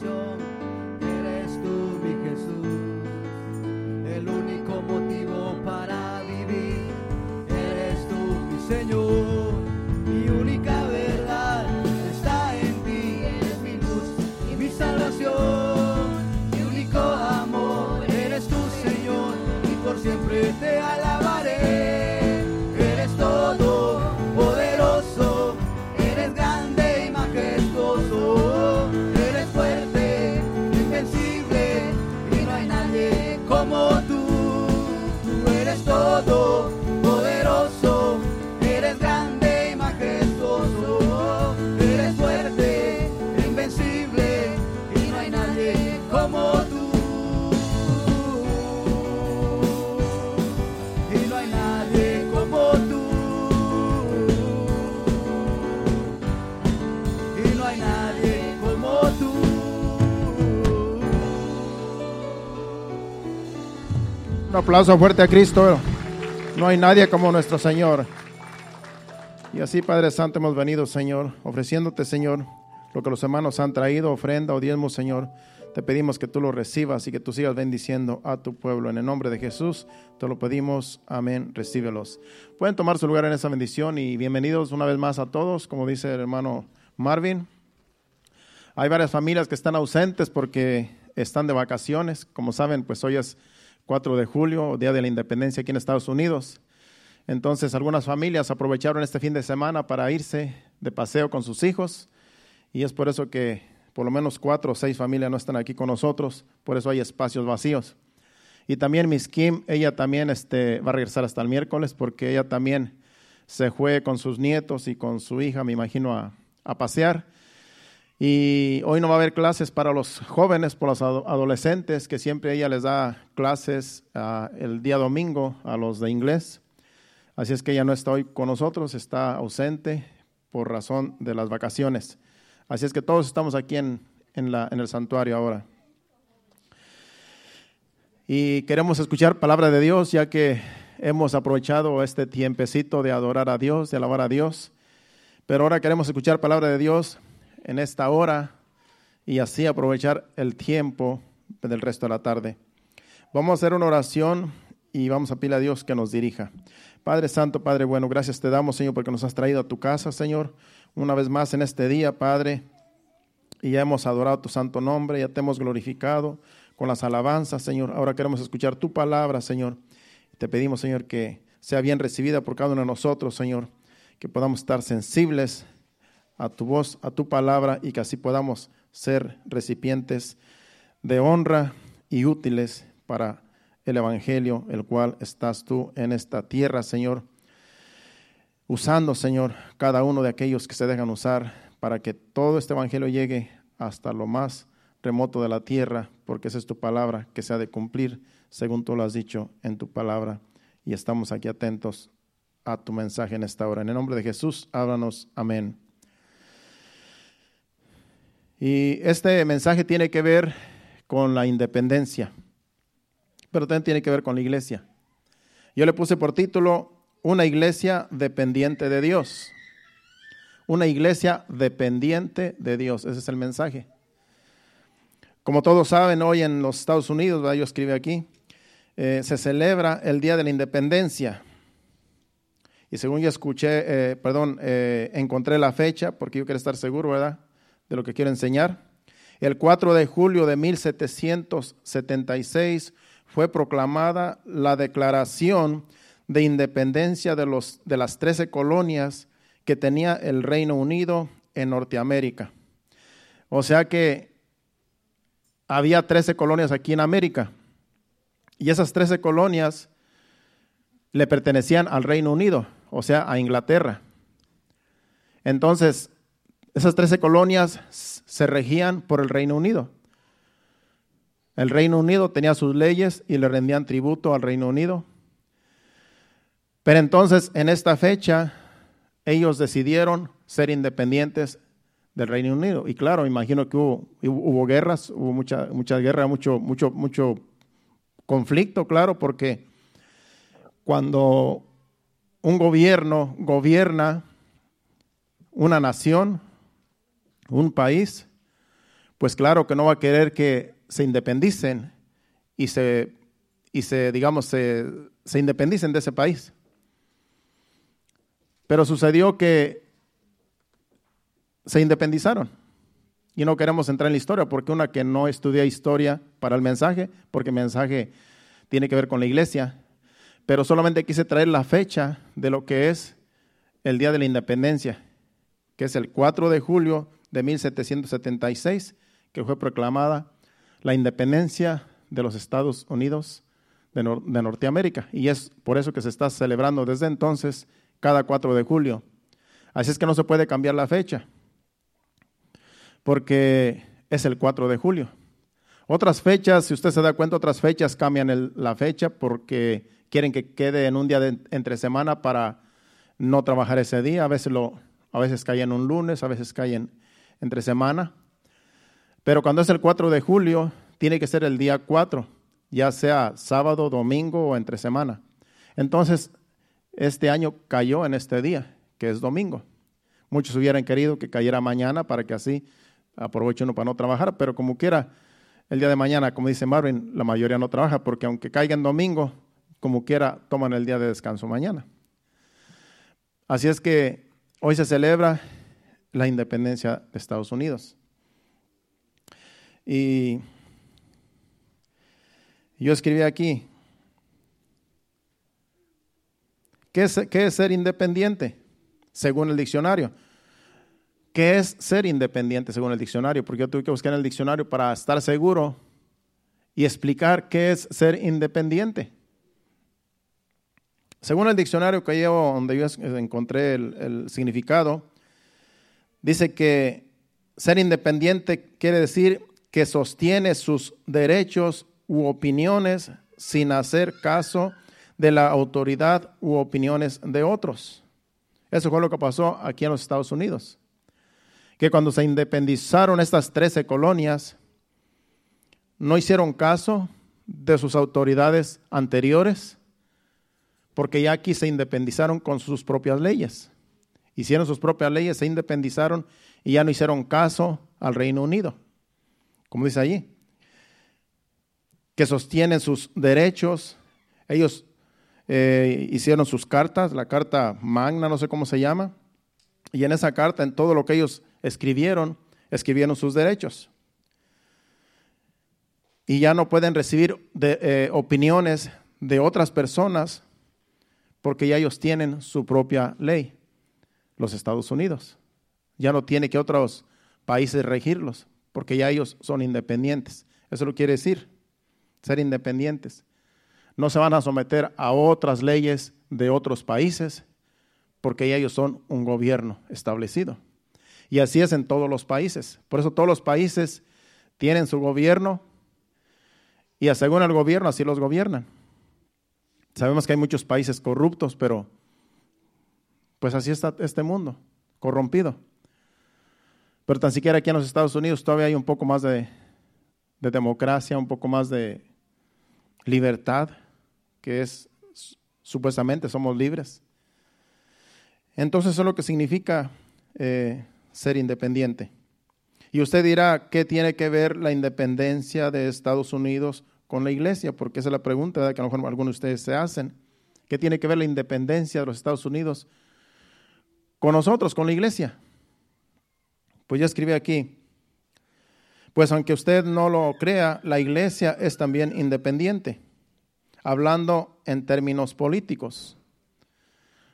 胸 aplauso fuerte a Cristo. No hay nadie como nuestro Señor. Y así, Padre Santo, hemos venido, Señor, ofreciéndote, Señor, lo que los hermanos han traído, ofrenda o diezmo, Señor. Te pedimos que tú lo recibas y que tú sigas bendiciendo a tu pueblo. En el nombre de Jesús te lo pedimos. Amén. Recíbelos. Pueden tomar su lugar en esa bendición y bienvenidos una vez más a todos, como dice el hermano Marvin. Hay varias familias que están ausentes porque están de vacaciones. Como saben, pues hoy es 4 de julio, Día de la Independencia aquí en Estados Unidos. Entonces algunas familias aprovecharon este fin de semana para irse de paseo con sus hijos y es por eso que por lo menos cuatro o seis familias no están aquí con nosotros, por eso hay espacios vacíos. Y también Miss Kim, ella también este, va a regresar hasta el miércoles porque ella también se fue con sus nietos y con su hija, me imagino, a, a pasear. Y hoy no va a haber clases para los jóvenes, por los ado- adolescentes, que siempre ella les da clases ah, el día domingo a los de inglés. Así es que ella no está hoy con nosotros, está ausente por razón de las vacaciones. Así es que todos estamos aquí en, en, la, en el santuario ahora. Y queremos escuchar palabra de Dios, ya que hemos aprovechado este tiempecito de adorar a Dios, de alabar a Dios. Pero ahora queremos escuchar palabra de Dios en esta hora y así aprovechar el tiempo del resto de la tarde. Vamos a hacer una oración y vamos a pedirle a Dios que nos dirija. Padre Santo, Padre bueno, gracias te damos, Señor, porque nos has traído a tu casa, Señor, una vez más en este día, Padre. Y ya hemos adorado tu santo nombre, ya te hemos glorificado con las alabanzas, Señor. Ahora queremos escuchar tu palabra, Señor. Te pedimos, Señor, que sea bien recibida por cada uno de nosotros, Señor, que podamos estar sensibles a tu voz, a tu palabra y que así podamos ser recipientes de honra y útiles para el Evangelio, el cual estás tú en esta tierra, Señor, usando, Señor, cada uno de aquellos que se dejan usar para que todo este Evangelio llegue hasta lo más remoto de la tierra, porque esa es tu palabra que se ha de cumplir, según tú lo has dicho en tu palabra. Y estamos aquí atentos a tu mensaje en esta hora. En el nombre de Jesús, háblanos. Amén. Y este mensaje tiene que ver con la independencia, pero también tiene que ver con la iglesia. Yo le puse por título Una iglesia dependiente de Dios. Una iglesia dependiente de Dios. Ese es el mensaje. Como todos saben, hoy en los Estados Unidos, yo escribe aquí, eh, se celebra el Día de la Independencia. Y según yo escuché, eh, perdón, eh, encontré la fecha, porque yo quiero estar seguro, ¿verdad? De lo que quiero enseñar. El 4 de julio de 1776 fue proclamada la declaración de independencia de, los, de las 13 colonias que tenía el Reino Unido en Norteamérica. O sea que había 13 colonias aquí en América. Y esas 13 colonias le pertenecían al Reino Unido, o sea, a Inglaterra. Entonces, esas 13 colonias se regían por el Reino Unido. El Reino Unido tenía sus leyes y le rendían tributo al Reino Unido. Pero entonces, en esta fecha, ellos decidieron ser independientes del Reino Unido. Y claro, imagino que hubo, guerras, hubo mucha, mucha guerra, mucho, mucho, mucho conflicto, claro, porque cuando un gobierno gobierna una nación, un país, pues claro que no va a querer que se independicen y se, y se digamos, se, se independicen de ese país. Pero sucedió que se independizaron. Y no queremos entrar en la historia porque una que no estudia historia para el mensaje, porque el mensaje tiene que ver con la iglesia, pero solamente quise traer la fecha de lo que es el Día de la Independencia, que es el 4 de julio de 1776, que fue proclamada la independencia de los Estados Unidos de, de, Norteamérica. Y es por eso que se está celebrando desde entonces cada 4 de julio. Así es que no se puede cambiar la fecha, porque es el 4 de julio. Otras fechas, si usted se da cuenta, otras fechas cambian la fecha porque quieren que quede en un día de, entre semana para no trabajar ese día. A veces, lo, a veces cae un lunes, a veces cae en, entre semana. Pero cuando es el 4 de julio, tiene que ser el día 4, ya sea sábado, domingo o entre semana. Entonces, este año cayó en este día, que es domingo. Muchos hubieran querido que cayera mañana para que así aproveche uno para no trabajar, pero como quiera, el día de mañana, como dice Marvin, la mayoría no trabaja porque aunque caiga en domingo, como quiera, toman el día de descanso mañana. Así es que hoy se celebra la independencia de Estados Unidos. Y yo escribí aquí, ¿qué es, qué es ser independiente? Según el diccionario. ¿Qué es ser independiente según el diccionario? Porque yo tuve que buscar en el diccionario para estar seguro y explicar qué es ser independiente. Según el diccionario que llevo, donde yo encontré el, el significado, dice que ser independiente quiere decir que sostiene sus derechos u opiniones sin hacer caso de la autoridad u opiniones de otros. Eso fue lo que pasó aquí en los Estados Unidos que cuando se independizaron estas 13 colonias, no hicieron caso de sus autoridades anteriores, porque ya aquí se independizaron con sus propias leyes. Hicieron sus propias leyes, se independizaron y ya no hicieron caso al Reino Unido, como dice allí, que sostienen sus derechos. Ellos eh, hicieron sus cartas, la carta magna, no sé cómo se llama, y en esa carta, en todo lo que ellos escribieron, escribieron sus derechos. Y ya no pueden recibir eh, opiniones de otras personas porque ya ellos tienen su propia ley, los Estados Unidos. Ya no tiene que otros países regirlos porque ya ellos son independientes. Eso lo quiere decir, ser independientes. No se van a someter a otras leyes de otros países porque ya ellos son un gobierno establecido. Y así es en todos los países. Por eso todos los países tienen su gobierno y según el gobierno así los gobiernan. Sabemos que hay muchos países corruptos, pero pues así está este mundo, corrompido. Pero tan siquiera aquí en los Estados Unidos todavía hay un poco más de, de democracia, un poco más de libertad, que es supuestamente somos libres. Entonces eso es lo que significa eh, ser independiente. Y usted dirá, ¿qué tiene que ver la independencia de Estados Unidos con la iglesia? Porque esa es la pregunta que a lo mejor algunos de ustedes se hacen. ¿Qué tiene que ver la independencia de los Estados Unidos con nosotros, con la iglesia? Pues ya escribí aquí. Pues aunque usted no lo crea, la iglesia es también independiente, hablando en términos políticos.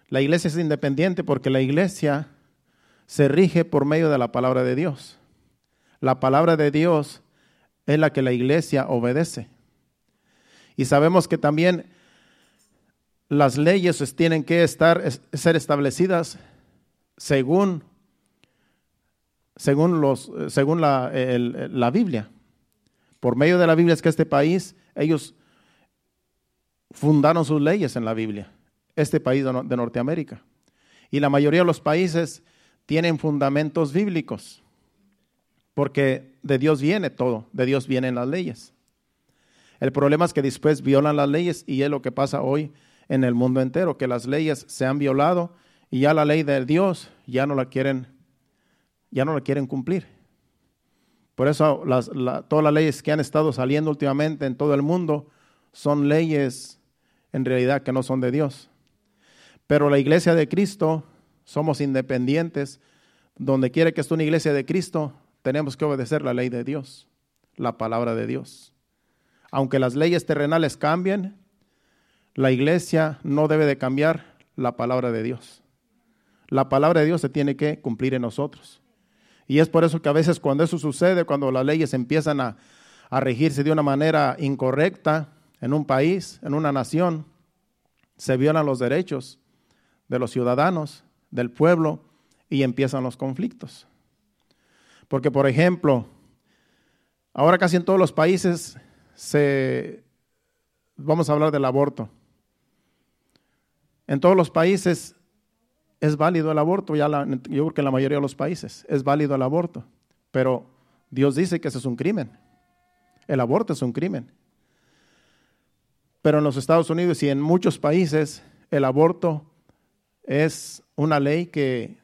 La iglesia es independiente porque la iglesia se rige por medio de la palabra de Dios. La palabra de Dios es la que la iglesia obedece. Y sabemos que también las leyes tienen que estar, ser establecidas según, según, los, según la, la Biblia. Por medio de la Biblia es que este país, ellos fundaron sus leyes en la Biblia, este país de Norteamérica. Y la mayoría de los países tienen fundamentos bíblicos, porque de Dios viene todo, de Dios vienen las leyes. El problema es que después violan las leyes y es lo que pasa hoy en el mundo entero, que las leyes se han violado y ya la ley de Dios ya no la quieren, ya no la quieren cumplir. Por eso todas las leyes que han estado saliendo últimamente en todo el mundo son leyes en realidad que no son de Dios. Pero la iglesia de Cristo somos independientes. Donde quiere que esté una iglesia de Cristo, tenemos que obedecer la ley de Dios, la palabra de Dios. Aunque las leyes terrenales cambien, la iglesia no debe de cambiar la palabra de Dios. La palabra de Dios se tiene que cumplir en nosotros. Y es por eso que a veces cuando eso sucede, cuando las leyes empiezan a, regirse de una manera incorrecta en un país, en una nación, se violan los derechos de los ciudadanos, del pueblo, y empiezan los conflictos. Porque, por ejemplo, ahora casi en todos los países se, vamos a hablar del aborto. En todos los países es válido el aborto, ya yo creo que en la mayoría de los países es válido el aborto, pero Dios dice que ese es un crimen. El aborto es un crimen. Pero en los Estados Unidos y en muchos países el aborto es una ley que,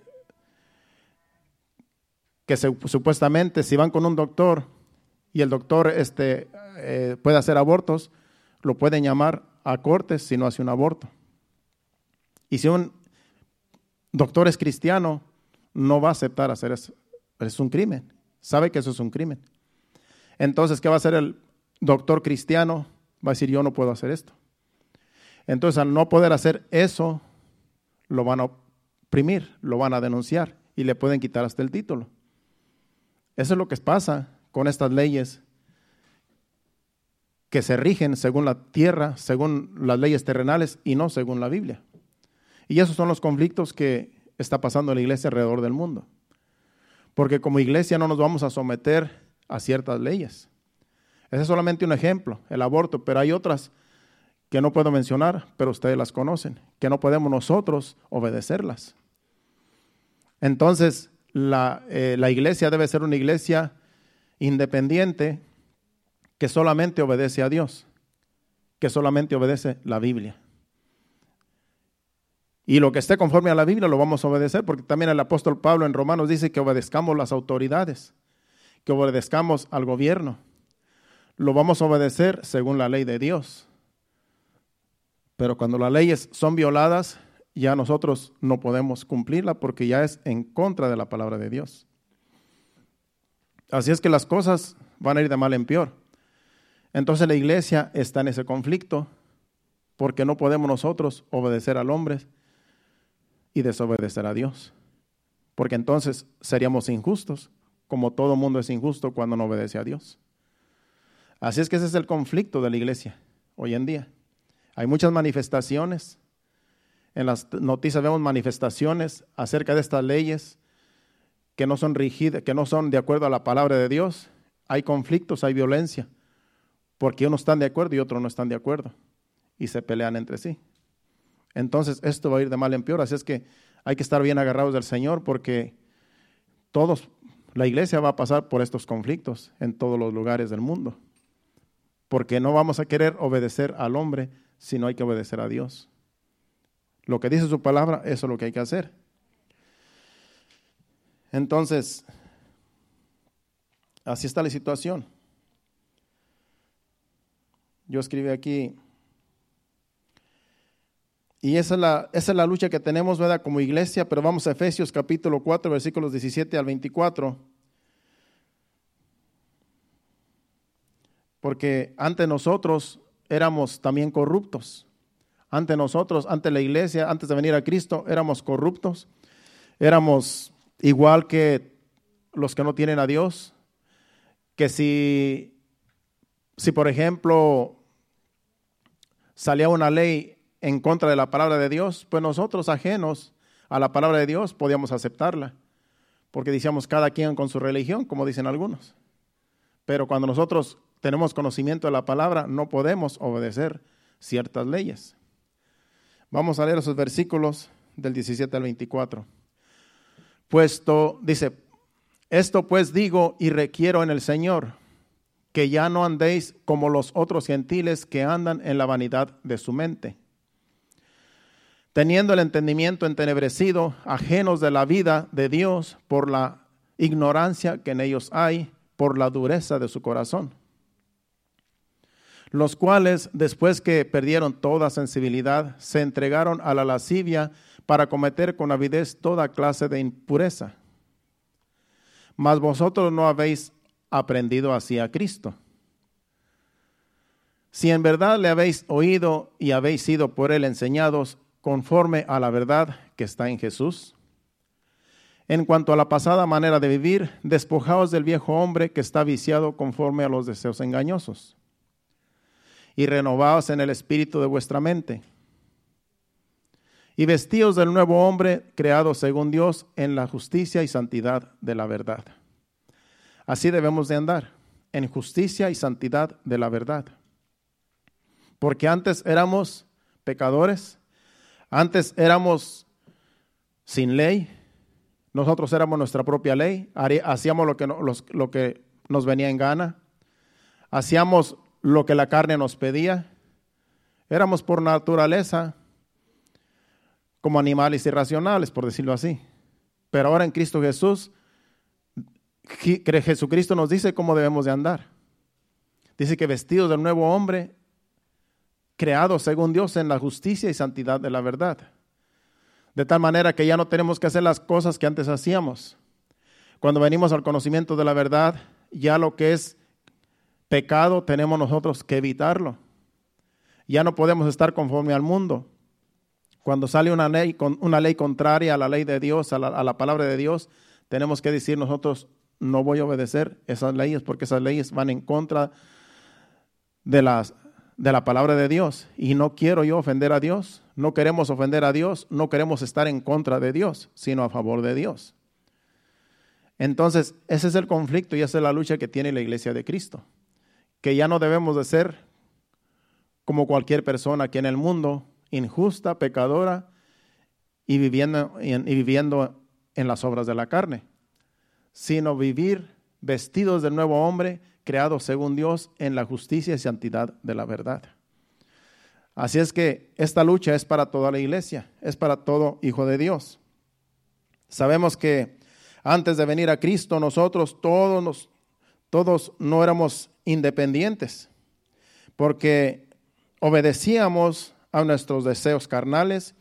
que supuestamente si van con un doctor y el doctor este, eh, puede hacer abortos, lo pueden llamar a cortes si no hace un aborto. Y si un doctor es cristiano, no va a aceptar hacer eso. Es un crimen. Sabe que eso es un crimen. Entonces, ¿qué va a hacer el doctor cristiano? Va a decir, yo no puedo hacer esto. Entonces, al no poder hacer eso, lo van a oprimir, lo van a denunciar y le pueden quitar hasta el título. Eso es lo que pasa con estas leyes que se rigen según la tierra, según las leyes terrenales y no según la Biblia. Y esos son los conflictos que está pasando en la iglesia alrededor del mundo. Porque como iglesia no nos vamos a someter a ciertas leyes. Ese es solamente un ejemplo, el aborto, pero hay otras que no puedo mencionar, pero ustedes las conocen, que no podemos nosotros obedecerlas. Entonces, la, eh, la iglesia debe ser una iglesia independiente que solamente obedece a Dios, que solamente obedece la Biblia. Y lo que esté conforme a la Biblia lo vamos a obedecer, porque también el apóstol Pablo en Romanos dice que obedezcamos las autoridades, que obedezcamos al gobierno. Lo vamos a obedecer según la ley de Dios. Pero cuando las leyes son violadas, ya nosotros no podemos cumplirla porque ya es en contra de la palabra de Dios. Así es que las cosas van a ir de mal en peor. Entonces la iglesia está en ese conflicto porque no podemos nosotros obedecer al hombre y desobedecer a Dios. Porque entonces seríamos injustos, como todo mundo es injusto cuando no obedece a Dios. Así es que ese es el conflicto de la iglesia hoy en día. Hay muchas manifestaciones. En las noticias vemos manifestaciones acerca de estas leyes que no son rígidas, que no son de acuerdo a la palabra de Dios. Hay conflictos, hay violencia, porque unos están de acuerdo y otros no están de acuerdo y se pelean entre sí. Entonces esto va a ir de mal en peor, así es que hay que estar bien agarrados del Señor porque todos, la iglesia va a pasar por estos conflictos en todos los lugares del mundo, porque no vamos a querer obedecer al hombre, sino hay que obedecer a Dios. Lo que dice su palabra, eso es lo que hay que hacer. Entonces, así está la situación. Yo escribí aquí y esa es, la, esa es la lucha que tenemos, ¿verdad? Como iglesia, pero vamos a Efesios capítulo 4, versículos 17 al 24. Porque ante nosotros éramos también corruptos. Ante nosotros, ante la iglesia, antes de venir a Cristo, éramos corruptos. Éramos igual que los que no tienen a Dios. Que si, si por ejemplo, salía una ley en contra de la palabra de Dios, pues nosotros ajenos a la palabra de Dios podíamos aceptarla, porque decíamos cada quien con su religión, como dicen algunos. Pero cuando nosotros tenemos conocimiento de la palabra, no podemos obedecer ciertas leyes. Vamos a leer esos versículos del 17 al 24. Puesto, dice, esto pues digo y requiero en el Señor, que ya no andéis como los otros gentiles que andan en la vanidad de su mente teniendo el entendimiento entenebrecido, ajenos de la vida de Dios por la ignorancia que en ellos hay, por la dureza de su corazón. Los cuales, después que perdieron toda sensibilidad, se entregaron a la lascivia para cometer con avidez toda clase de impureza. Mas vosotros no habéis aprendido así a Cristo. Si en verdad le habéis oído y habéis sido por él enseñados conforme a la verdad que está en Jesús, en cuanto a la pasada manera de vivir, despojaos del viejo hombre que está viciado conforme a los deseos engañosos, y renovaos en el espíritu de vuestra mente, y vestíos del nuevo hombre creado según Dios en la justicia y santidad de la verdad. Así debemos de andar, en justicia y santidad de la verdad. Porque antes éramos pecadores, antes éramos sin ley, nosotros éramos nuestra propia ley, hacíamos lo que, lo que nos venía en gana, hacíamos lo que la carne nos pedía, éramos por naturaleza como animales irracionales, por decirlo así. Pero ahora en Cristo Jesús, Jesucristo nos dice cómo debemos de andar. Dice que vestidos del nuevo hombre, creados según Dios en la justicia y santidad de la verdad. De tal manera que ya no tenemos que hacer las cosas que antes hacíamos. Cuando venimos al conocimiento de la verdad, ya lo que es pecado tenemos nosotros que evitarlo. Ya no podemos estar conforme al mundo. Cuando sale una ley, una ley contraria a la ley de Dios, a la, a la palabra de Dios, tenemos que decir nosotros, no voy a obedecer esas leyes porque esas leyes van en contra de las de la palabra de Dios. Y no quiero yo ofender a Dios, no queremos ofender a Dios, no queremos estar en contra de Dios, sino a favor de Dios. Entonces, ese es el conflicto y esa es la lucha que tiene la iglesia de Cristo, que ya no debemos de ser como cualquier persona aquí en el mundo, injusta, pecadora y viviendo, y viviendo en las obras de la carne, sino vivir vestidos del nuevo hombre, creados según Dios en la justicia y santidad de la verdad. Así es que esta lucha es para toda la iglesia, es para todo hijo de Dios. Sabemos que antes de venir a Cristo nosotros todos, todos no éramos independientes, porque obedecíamos a nuestros deseos carnales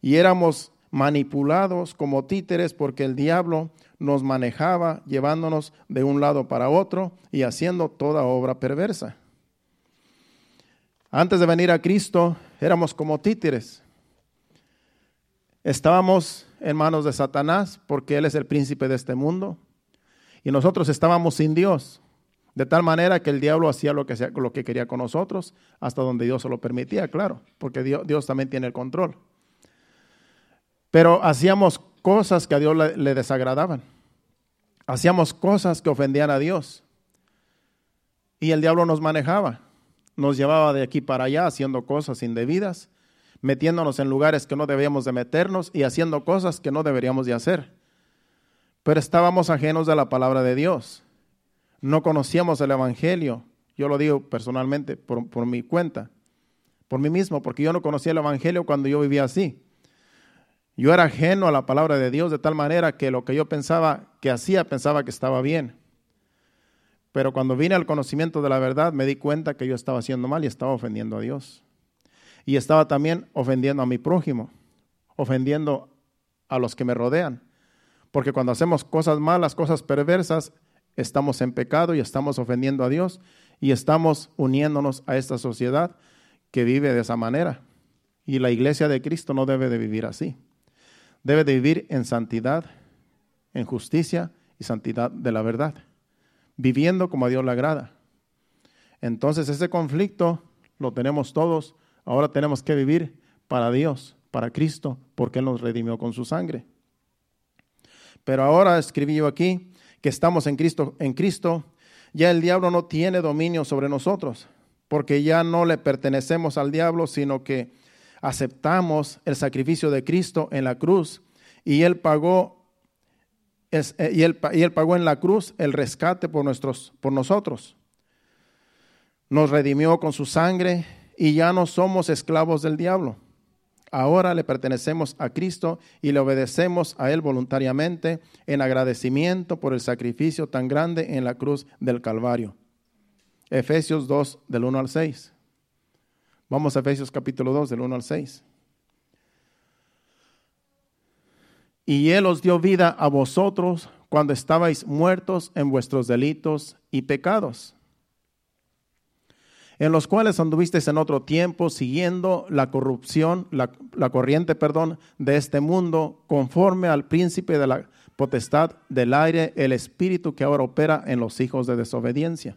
y éramos manipulados como títeres porque el diablo nos manejaba llevándonos de un lado para otro y haciendo toda obra perversa. Antes de venir a Cristo éramos como títeres. Estábamos en manos de Satanás porque Él es el príncipe de este mundo y nosotros estábamos sin Dios. De tal manera que el diablo hacía lo que, lo que quería con nosotros, hasta donde Dios se lo permitía, claro, porque Dios, Dios también tiene el control. Pero hacíamos cosas que a Dios le, desagradaban. Hacíamos cosas que ofendían a Dios. Y el diablo nos manejaba. Nos llevaba de aquí para allá haciendo cosas indebidas, metiéndonos en lugares que no debíamos de meternos y haciendo cosas que no deberíamos de hacer. Pero estábamos ajenos de la palabra de Dios. No conocíamos el Evangelio. Yo lo digo personalmente por, por mi cuenta, por mí mismo, porque yo no conocía el Evangelio cuando yo vivía así. Yo era ajeno a la palabra de Dios de tal manera que lo que yo pensaba que hacía, pensaba que estaba bien. Pero cuando vine al conocimiento de la verdad, me di cuenta que yo estaba haciendo mal y estaba ofendiendo a Dios. Y estaba también ofendiendo a mi prójimo, ofendiendo a los que me rodean. Porque cuando hacemos cosas malas, cosas perversas, estamos en pecado y estamos ofendiendo a Dios y estamos uniéndonos a esta sociedad que vive de esa manera. Y la iglesia de Cristo no debe de vivir así debe de vivir en santidad, en justicia y santidad de la verdad, viviendo como a Dios le agrada. Entonces ese conflicto lo tenemos todos, ahora tenemos que vivir para Dios, para Cristo, porque Él nos redimió con su sangre. Pero ahora escribí yo aquí que estamos en Cristo, en Cristo, ya el diablo no tiene dominio sobre nosotros, porque ya no le pertenecemos al diablo, sino que aceptamos el sacrificio de Cristo en la cruz y Él pagó, eh, y él, y él pagó en la cruz el rescate por, nuestros, por nosotros. Nos redimió con su sangre y ya no somos esclavos del diablo. Ahora le pertenecemos a Cristo y le obedecemos a Él voluntariamente en agradecimiento por el sacrificio tan grande en la cruz del Calvario. Efesios 2 del 1 al 6. Vamos a Efesios capítulo 2 del 1 al 6. Y Él os dio vida a vosotros cuando estabais muertos en vuestros delitos y pecados en los cuales anduvisteis en otro tiempo siguiendo la corrupción, la, la, corriente, perdón, de este mundo, conforme al príncipe de la potestad del aire, el espíritu que ahora opera en los hijos de desobediencia.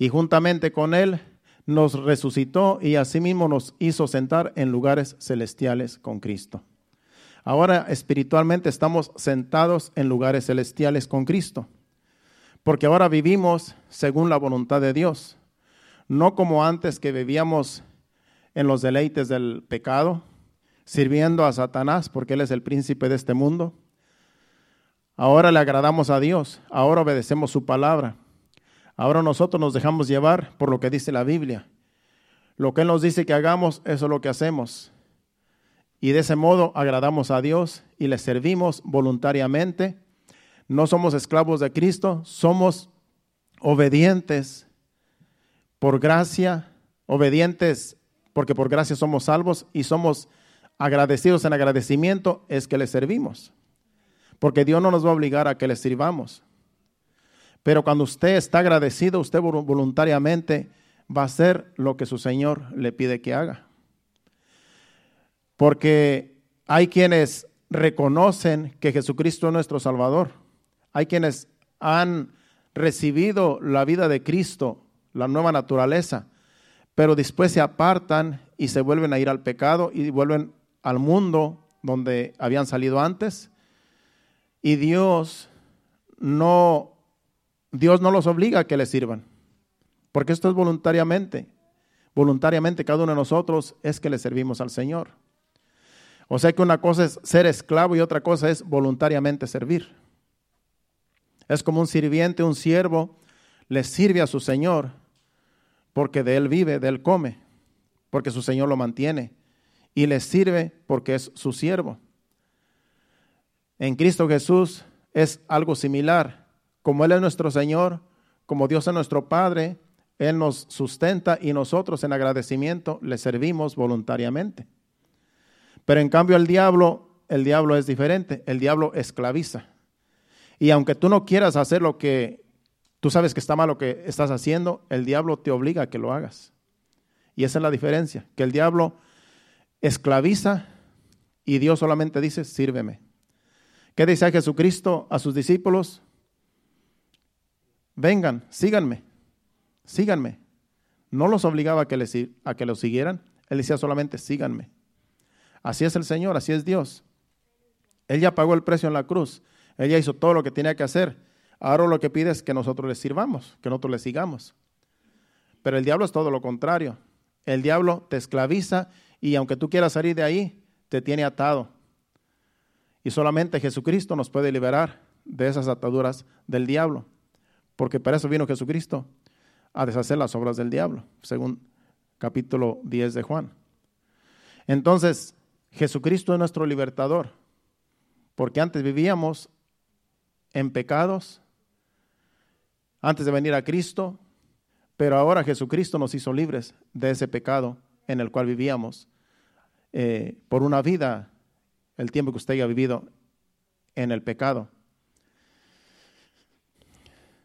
Y juntamente con Él nos resucitó y asimismo nos hizo sentar en lugares celestiales con Cristo. Ahora espiritualmente estamos sentados en lugares celestiales con Cristo, porque ahora vivimos según la voluntad de Dios no como antes que vivíamos en los deleites del pecado, sirviendo a Satanás porque él es el príncipe de este mundo. Ahora le agradamos a Dios, ahora obedecemos su palabra. Ahora nosotros nos dejamos llevar por lo que dice la Biblia. Lo que Él nos dice que hagamos, eso es lo que hacemos. Y de ese modo agradamos a Dios y le servimos voluntariamente. No somos esclavos de Cristo, somos obedientes por gracia, obedientes, porque por gracia somos salvos y somos agradecidos en agradecimiento, es que le servimos. Porque Dios no nos va a obligar a que le sirvamos. Pero cuando usted está agradecido, usted voluntariamente va a hacer lo que su Señor le pide que haga. Porque hay quienes reconocen que Jesucristo es nuestro Salvador. Hay quienes han recibido la vida de Cristo la nueva naturaleza, pero después se apartan y se vuelven a ir al pecado y vuelven al mundo donde habían salido antes. Y Dios no, Dios no los obliga a que le sirvan, porque esto es voluntariamente. Voluntariamente cada uno de nosotros es que le servimos al Señor. O sea que una cosa es ser esclavo y otra cosa es voluntariamente servir. Es como un sirviente, un siervo, le sirve a su Señor porque de él vive, de él come, porque su Señor lo mantiene y le sirve porque es su siervo. En Cristo Jesús es algo similar. Como Él es nuestro Señor, como Dios es nuestro Padre, Él nos sustenta y nosotros en agradecimiento le servimos voluntariamente. Pero en cambio el diablo, el diablo es diferente, el diablo esclaviza. Y aunque tú no quieras hacer lo que Tú sabes que está mal lo que estás haciendo, el diablo te obliga a que lo hagas. Y esa es la diferencia, que el diablo esclaviza y Dios solamente dice, sírveme. ¿Qué dice Jesucristo a sus discípulos? Vengan, síganme, síganme. No los obligaba a que, les, a que lo siguieran, él decía solamente, síganme. Así es el Señor, así es Dios. Él ya pagó el precio en la cruz, él ya hizo todo lo que tenía que hacer Ahora lo que pide es que nosotros le sirvamos, que nosotros le sigamos. Pero el diablo es todo lo contrario. El diablo te esclaviza y aunque tú quieras salir de ahí, te tiene atado. Y solamente Jesucristo nos puede liberar de esas ataduras del diablo. Porque para eso vino Jesucristo, a deshacer las obras del diablo, según capítulo 10 de Juan. Entonces, Jesucristo es nuestro libertador, porque antes vivíamos en pecados, antes de venir a Cristo, pero ahora Jesucristo nos hizo libres de ese pecado en el cual vivíamos eh, por una vida, el tiempo que usted haya vivido en el pecado.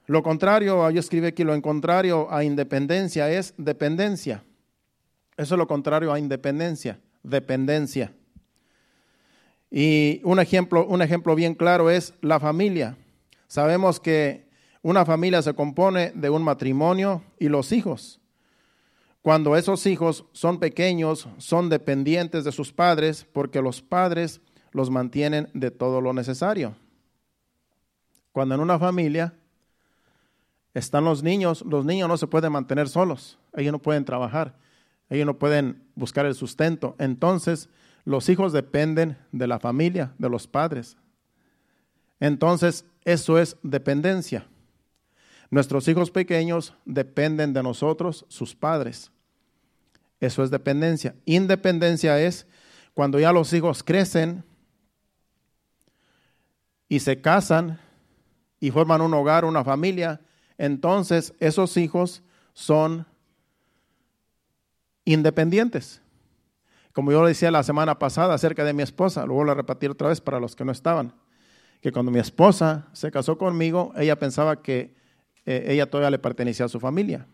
Lo contrario, yo escribí aquí, lo contrario a independencia es dependencia. Eso es lo contrario a independencia, dependencia. Y un ejemplo, un ejemplo bien claro es la familia. Sabemos que una familia se compone de un matrimonio y los hijos. cuando esos hijos son pequeños, son dependientes de sus padres porque los padres los mantienen de todo lo necesario. Cuando en una familia están los niños, los niños no se pueden mantener solos, ellos no pueden trabajar, ellos no pueden buscar el sustento. Entonces, los hijos dependen de la familia, de los padres. Entonces, eso es dependencia. Nuestros hijos pequeños dependen de nosotros, sus padres. Eso es dependencia. Independencia es cuando ya los hijos crecen y se casan y forman un hogar, una familia, entonces esos hijos son independientes. Como yo le decía la semana pasada acerca de mi esposa, lo vuelvo a repetir otra vez para los que no estaban, que cuando mi esposa se casó conmigo, ella pensaba que eh, ella todavía le pertenecía a su familia.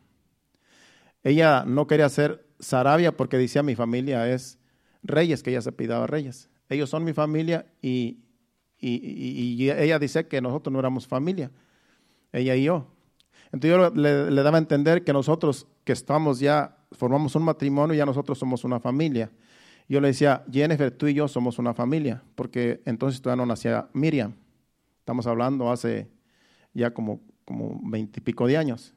Ella no quería ser Sarabia porque decía mi familia es reyes, que ella se pidaba reyes. Ellos son mi familia y, y, ella dice que nosotros no éramos familia, ella y yo. Entonces yo le, daba a entender que nosotros que estamos ya, formamos un matrimonio, ya nosotros somos una familia. Yo le decía, Jennifer, tú y yo somos una familia, porque entonces todavía no nacía Miriam. Estamos hablando hace ya como, como veintipico de años.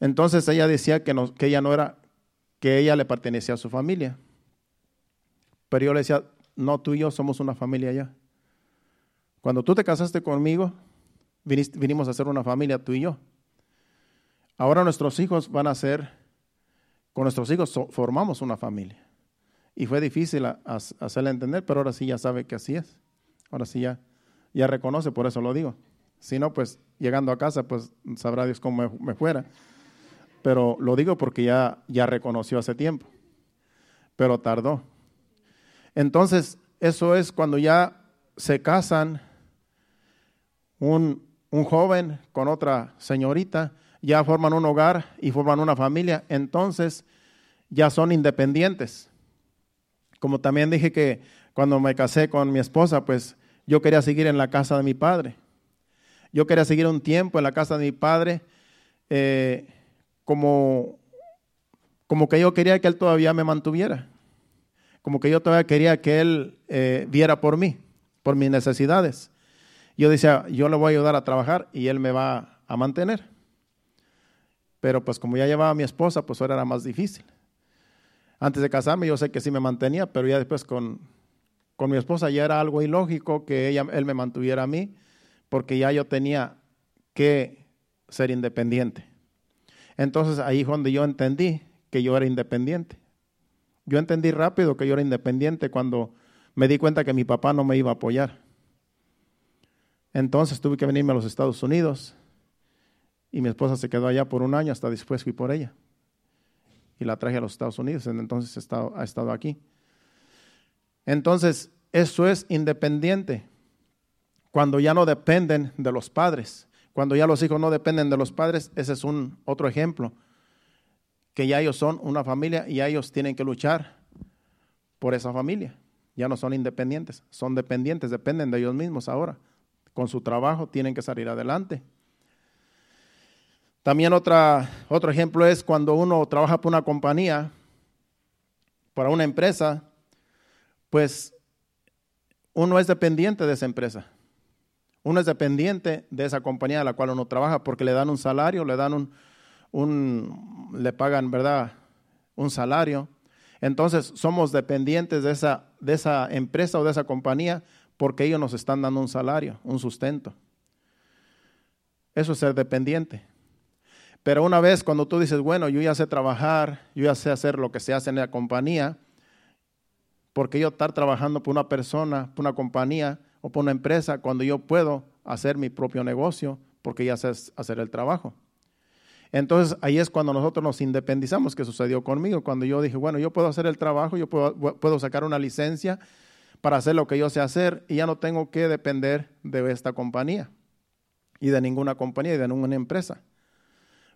Entonces ella decía que, no, que ella no era, que ella le pertenecía a su familia. Pero yo le decía, no, tú y yo somos una familia ya. Cuando tú te casaste conmigo, vinimos a ser una familia, tú y yo. Ahora nuestros hijos van a ser, con nuestros hijos formamos una familia. Y fue difícil hacerle entender, pero ahora sí ya sabe que así es. Ahora sí ya, ya reconoce, por eso lo digo. Si no, pues llegando a casa, pues sabrá Dios cómo me, fuera. Pero lo digo porque ya, ya reconoció hace tiempo. Pero tardó. Entonces, eso es cuando ya se casan un, un joven con otra señorita ya forman un hogar y forman una familia, entonces ya son independientes. Como también dije que cuando me casé con mi esposa, pues yo quería seguir en la casa de mi padre. Yo quería seguir un tiempo en la casa de mi padre, eh, como, como que yo quería que él todavía me mantuviera, como que yo todavía quería que él eh, viera por mí, por mis necesidades. Yo decía, yo le voy a ayudar a trabajar y él me va a mantener. Pero pues como ya llevaba a mi esposa, pues ahora era más difícil. Antes de casarme yo sé que sí me mantenía, pero ya después con, con mi esposa ya era algo ilógico que ella, él me mantuviera a mí, porque ya yo tenía que ser independiente. Entonces ahí fue donde yo entendí que yo era independiente. Yo entendí rápido que yo era independiente cuando me di cuenta que mi papá no me iba a apoyar. Entonces tuve que venirme a los Estados Unidos y mi esposa se quedó allá por un año, hasta después fui por ella. Y la traje a los Estados Unidos, entonces ha estado, aquí. Entonces, eso es independiente. Cuando ya no dependen de los padres. Cuando ya los hijos no dependen de los padres, ese es un otro ejemplo. Que ya ellos son una familia y ya ellos tienen que luchar por esa familia. Ya no son independientes, son dependientes, dependen de ellos mismos ahora. Con su trabajo tienen que salir adelante. También otro ejemplo es cuando uno trabaja para una compañía, para una empresa, pues uno es dependiente de esa empresa. Uno es dependiente de esa compañía a la cual uno trabaja porque le dan un salario, le dan un, un le pagan, ¿verdad? Un salario. Entonces somos dependientes de esa, de esa empresa o de esa compañía porque ellos nos están dando un salario, un sustento. Eso es ser dependiente. Pero una vez cuando tú dices, bueno, yo ya sé trabajar, yo ya sé hacer lo que se hace en la compañía, porque yo estar trabajando por una persona, por una compañía o por una empresa cuando yo puedo hacer mi propio negocio porque ya sé hacer el trabajo? Entonces ahí es cuando nosotros nos independizamos, que sucedió conmigo, cuando yo dije, bueno, yo puedo hacer el trabajo, yo puedo, puedo sacar una licencia para hacer lo que yo sé hacer y ya no tengo que depender de esta compañía y de ninguna compañía y de ninguna empresa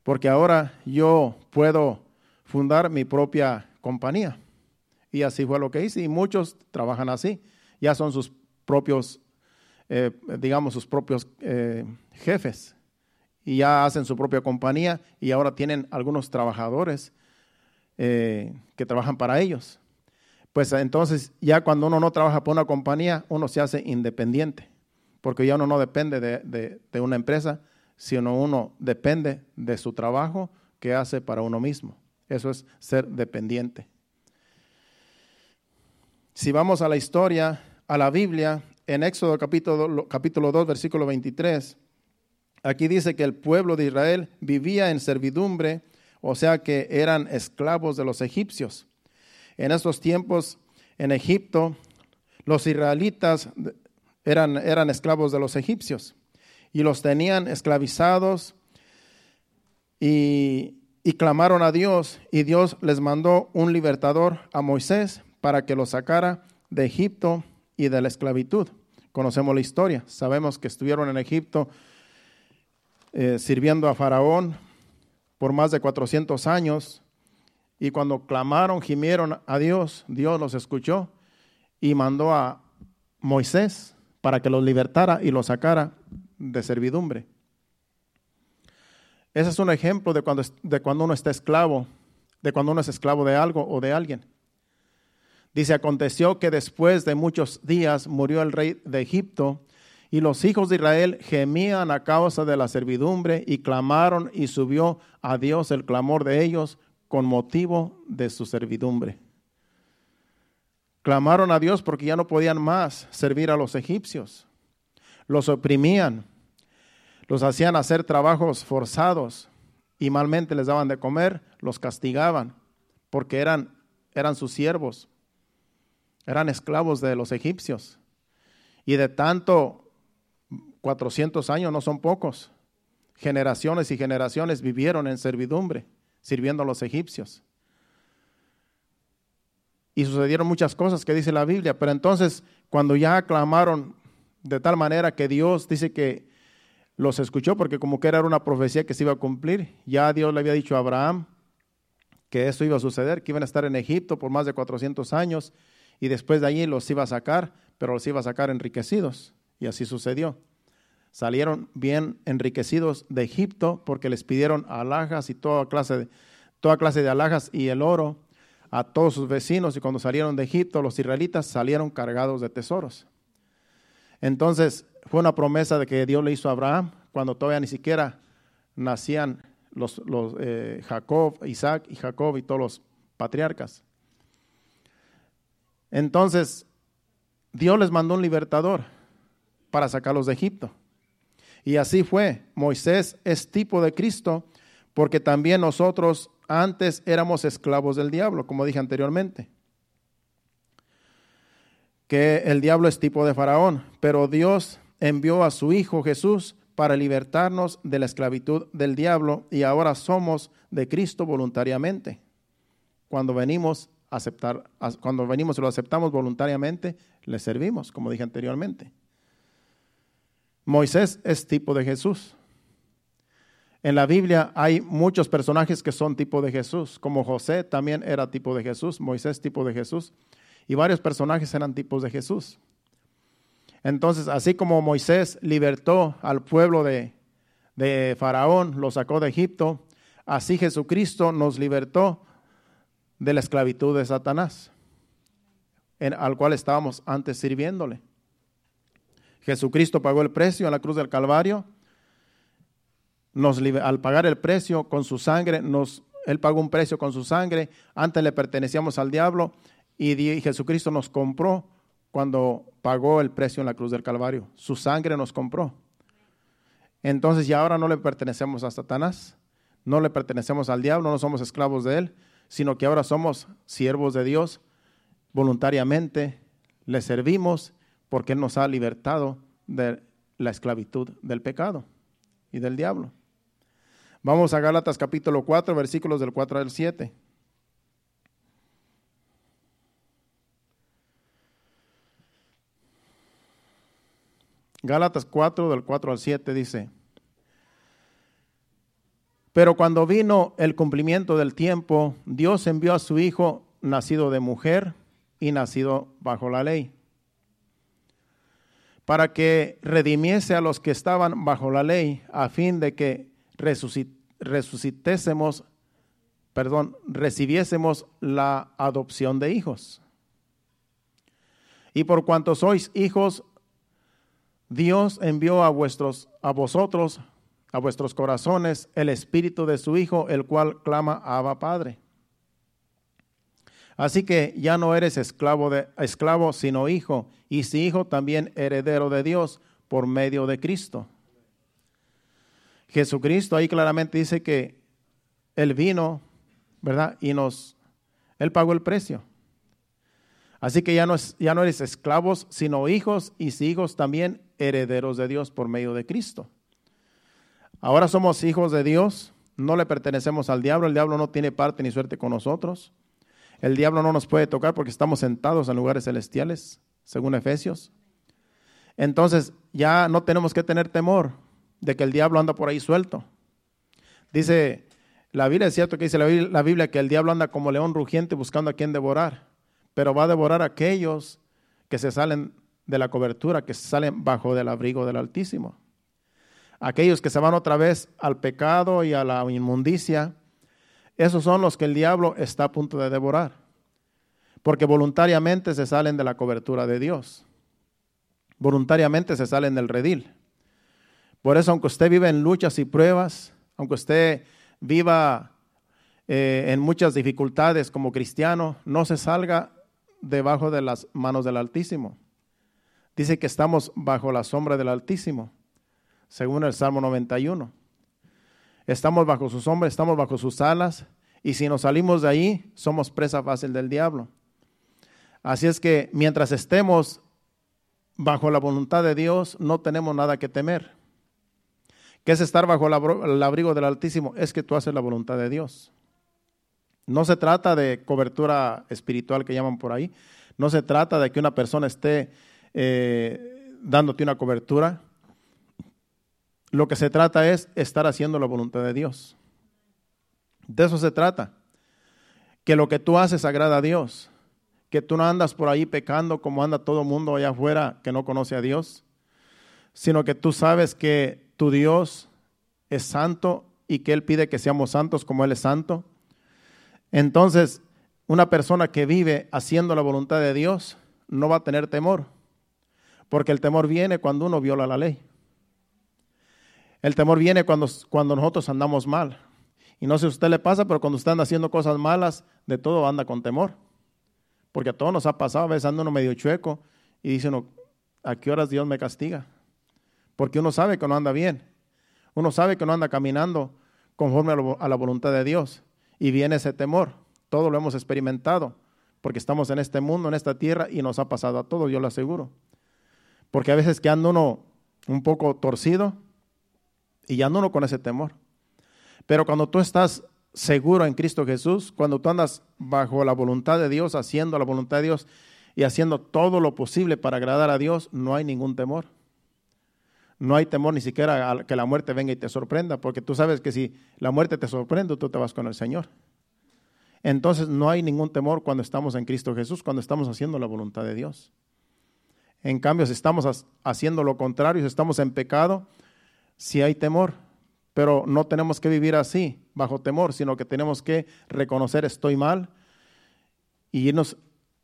porque ahora yo puedo fundar mi propia compañía. Y así fue lo que hice y muchos trabajan así. Ya son sus propios, eh, digamos, sus propios eh, jefes. Y ya hacen su propia compañía y ahora tienen algunos trabajadores eh, que trabajan para ellos. Pues entonces ya cuando uno no trabaja por una compañía, uno se hace independiente, porque ya uno no depende de, de una empresa, sino uno depende de su trabajo que hace para uno mismo. Eso es ser dependiente. Si vamos a la historia, a la Biblia, en Éxodo capítulo, capítulo 2, versículo 23, aquí dice que el pueblo de Israel vivía en servidumbre, o sea que eran esclavos de los egipcios. En estos tiempos, en Egipto, los israelitas eran, eran esclavos de los egipcios y los tenían esclavizados y, y clamaron a Dios y Dios les mandó un libertador a Moisés para que los sacara de Egipto y de la esclavitud. Conocemos la historia, sabemos que estuvieron en Egipto eh, sirviendo a Faraón por más de 400 años y cuando clamaron, gimieron a Dios, Dios los escuchó y mandó a Moisés para que los libertara y los sacara de servidumbre. Ese es un ejemplo de cuando, de cuando uno está esclavo, de cuando uno es esclavo de algo o de alguien. Dice, aconteció que después de muchos días murió el rey de Egipto y los hijos de Israel gemían a causa de la servidumbre y clamaron y subió a Dios el clamor de ellos con motivo de su servidumbre. Clamaron a Dios porque ya no podían más servir a los egipcios los oprimían, los hacían hacer trabajos forzados y malmente les daban de comer, los castigaban, porque eran, eran sus siervos, eran esclavos de los egipcios. Y de tanto, 400 años no son pocos, generaciones y generaciones vivieron en servidumbre, sirviendo a los egipcios. Y sucedieron muchas cosas que dice la Biblia, pero entonces cuando ya aclamaron de tal manera que Dios dice que los escuchó porque como que era una profecía que se iba a cumplir. Ya Dios le había dicho a Abraham que eso iba a suceder, que iban a estar en Egipto por más de 400 años y después de allí los iba a sacar, pero los iba a sacar enriquecidos. Y así sucedió. Salieron bien enriquecidos de Egipto porque les pidieron alhajas y toda clase de, toda clase de alhajas y el oro a todos sus vecinos y cuando salieron de Egipto los israelitas salieron cargados de tesoros. Entonces, fue una promesa de que Dios le hizo a Abraham cuando todavía ni siquiera nacían los, eh, Jacob, Isaac y Jacob y todos los patriarcas. Entonces, Dios les mandó un libertador para sacarlos de Egipto. Y así fue. Moisés es tipo de Cristo porque también nosotros antes éramos esclavos del diablo, como dije anteriormente que el diablo es tipo de faraón, pero Dios envió a su Hijo Jesús para libertarnos de la esclavitud del diablo y ahora somos de Cristo voluntariamente. Cuando venimos a aceptar, cuando venimos y lo aceptamos voluntariamente, le servimos, como dije anteriormente. Moisés es tipo de Jesús. En la Biblia hay muchos personajes que son tipo de Jesús, como José también era tipo de Jesús, Moisés tipo de Jesús y varios personajes eran tipos de Jesús. Entonces, así como Moisés libertó al pueblo de, Faraón, lo sacó de Egipto, así Jesucristo nos libertó de la esclavitud de Satanás, al cual estábamos antes sirviéndole. Jesucristo pagó el precio en la cruz del Calvario. Nos, al pagar el precio con su sangre, nos, Él pagó un precio con su sangre. Antes le pertenecíamos al diablo y Jesucristo nos compró cuando pagó el precio en la cruz del Calvario. Su sangre nos compró. Entonces ya ahora no le pertenecemos a Satanás, no le pertenecemos al diablo, no somos esclavos de él, sino que ahora somos siervos de Dios voluntariamente, le servimos porque Él nos ha libertado de la esclavitud del pecado y del diablo. Vamos a Gálatas capítulo 4, versículos del 4 al 7. Gálatas 4 del 4 al 7 dice, pero cuando vino el cumplimiento del tiempo, Dios envió a su Hijo nacido de mujer y nacido bajo la ley, para que redimiese a los que estaban bajo la ley, a fin de que resucitésemos, perdón, recibiésemos la adopción de hijos. Y por cuanto sois hijos, Dios envió a vuestros a vosotros, a vuestros corazones, el espíritu de su hijo, el cual clama Abba Padre. Así que ya no eres esclavo de esclavo, sino hijo, y si hijo también heredero de Dios por medio de Cristo. Jesucristo ahí claramente dice que él vino, ¿verdad? Y nos él pagó el precio. Así que ya no, es, ya no eres esclavos, sino hijos, y si hijos también herederos de Dios por medio de Cristo. Ahora somos hijos de Dios, no le pertenecemos al diablo, el diablo no tiene parte ni suerte con nosotros. El diablo no nos puede tocar porque estamos sentados en lugares celestiales, según Efesios. Entonces ya no tenemos que tener temor de que el diablo anda por ahí suelto. Dice la Biblia, es cierto que dice la Biblia que el diablo anda como león rugiente buscando a quien devorar pero va a devorar a aquellos que se salen de la cobertura, que salen bajo del abrigo del Altísimo. Aquellos que se van otra vez al pecado y a la inmundicia, esos son los que el diablo está a punto de devorar, porque voluntariamente se salen de la cobertura de Dios, voluntariamente se salen del redil. Por eso, aunque usted vive en luchas y pruebas, aunque usted viva eh, en muchas dificultades como cristiano, no se salga debajo de las manos del Altísimo. Dice que estamos bajo la sombra del Altísimo, según el Salmo 91. Estamos bajo su sombra, estamos bajo sus alas, y si nos salimos de ahí, somos presa fácil del diablo. Así es que mientras estemos bajo la voluntad de Dios, no tenemos nada que temer. ¿Qué es estar bajo el abrigo del Altísimo? Es que tú haces la voluntad de Dios. No se trata de cobertura espiritual que llaman por ahí. No se trata de que una persona esté eh, dándote una cobertura. Lo que se trata es estar haciendo la voluntad de Dios. De eso se trata. Que lo que tú haces agrada a Dios. Que tú no andas por ahí pecando como anda todo mundo allá afuera que no conoce a Dios. Sino que tú sabes que tu Dios es santo y que Él pide que seamos santos como Él es santo entonces, una persona que vive haciendo la voluntad de Dios no va a tener temor, porque el temor viene cuando uno viola la ley. El temor viene cuando, cuando nosotros andamos mal. Y no sé si a usted le pasa, pero cuando usted anda haciendo cosas malas, de todo anda con temor. Porque a todos nos ha pasado, a veces anda uno medio chueco y dice ¿a qué horas Dios me castiga? Porque uno sabe que no anda bien. Uno sabe que no anda caminando conforme a la voluntad de Dios y viene ese temor. Todo lo hemos experimentado, porque estamos en este mundo, en esta tierra, y nos ha pasado a todos, yo lo aseguro. Porque a veces que anda uno un poco torcido y ya anda uno con ese temor. Pero cuando tú estás seguro en Cristo Jesús, cuando tú andas bajo la voluntad de Dios, haciendo la voluntad de Dios y haciendo todo lo posible para agradar a Dios, no hay ningún temor. No hay temor ni siquiera a que la muerte venga y te sorprenda, porque tú sabes que si la muerte te sorprende, tú te vas con el Señor. Entonces no hay ningún temor cuando estamos en Cristo Jesús, cuando estamos haciendo la voluntad de Dios. En cambio, si estamos haciendo lo contrario, si estamos en pecado, sí hay temor, pero no tenemos que vivir así, bajo temor, sino que tenemos que reconocer estoy mal y irnos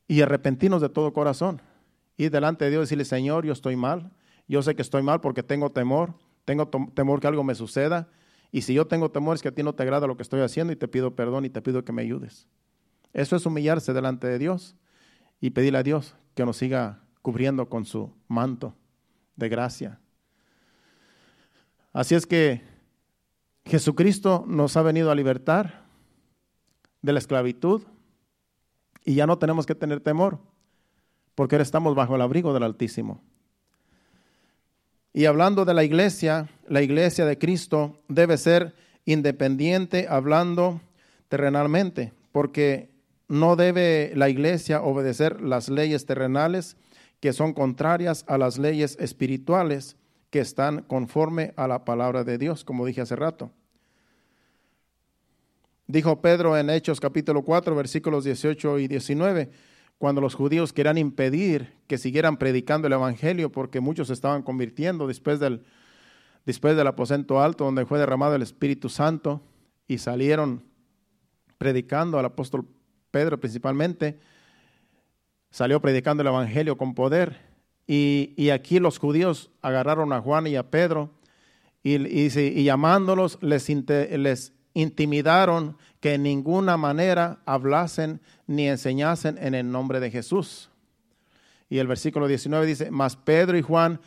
y arrepentirnos de todo corazón. Ir delante de Dios y decirle, Señor, yo estoy mal, yo sé que estoy mal porque tengo temor, tengo temor que algo me suceda. Y si yo tengo temor es que a ti no te agrada lo que estoy haciendo y te pido perdón y te pido que me ayudes. Eso es humillarse delante de Dios y pedirle a Dios que nos siga cubriendo con su manto de gracia. Así es que Jesucristo nos ha venido a libertar de la esclavitud y ya no tenemos que tener temor porque ahora estamos bajo el abrigo del Altísimo. Y hablando de la iglesia, la iglesia de Cristo debe ser independiente hablando terrenalmente, porque no debe la iglesia obedecer las leyes terrenales que son contrarias a las leyes espirituales que están conforme a la palabra de Dios, como dije hace rato. Dijo Pedro en Hechos capítulo 4, versículos 18 y 19, cuando los judíos querían impedir que siguieran predicando el Evangelio porque muchos se estaban convirtiendo después del, después del aposento alto donde fue derramado el Espíritu Santo y salieron predicando, al apóstol Pedro principalmente, salió predicando el Evangelio con poder. Y, aquí los judíos agarraron a Juan y a Pedro y, y llamándolos les, les intimidaron que en ninguna manera hablasen ni enseñasen en el nombre de Jesús. Y el versículo 19 dice, mas Pedro y Juan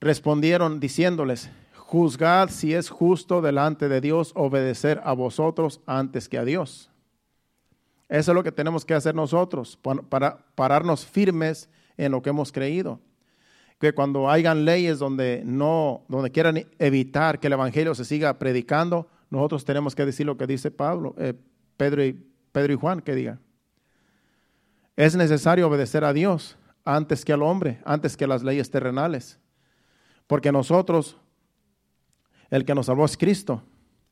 respondieron diciéndoles, juzgad si es justo delante de Dios obedecer a vosotros antes que a Dios. Eso es lo que tenemos que hacer nosotros para pararnos firmes en lo que hemos creído. Que cuando hayan leyes donde no, donde quieran evitar que el evangelio se siga predicando, nosotros tenemos que decir lo que dice Pablo, eh, Pedro, y, Pedro y Juan, que diga. Es necesario obedecer a Dios antes que al hombre, antes que las leyes terrenales. Porque nosotros, el que nos salvó es Cristo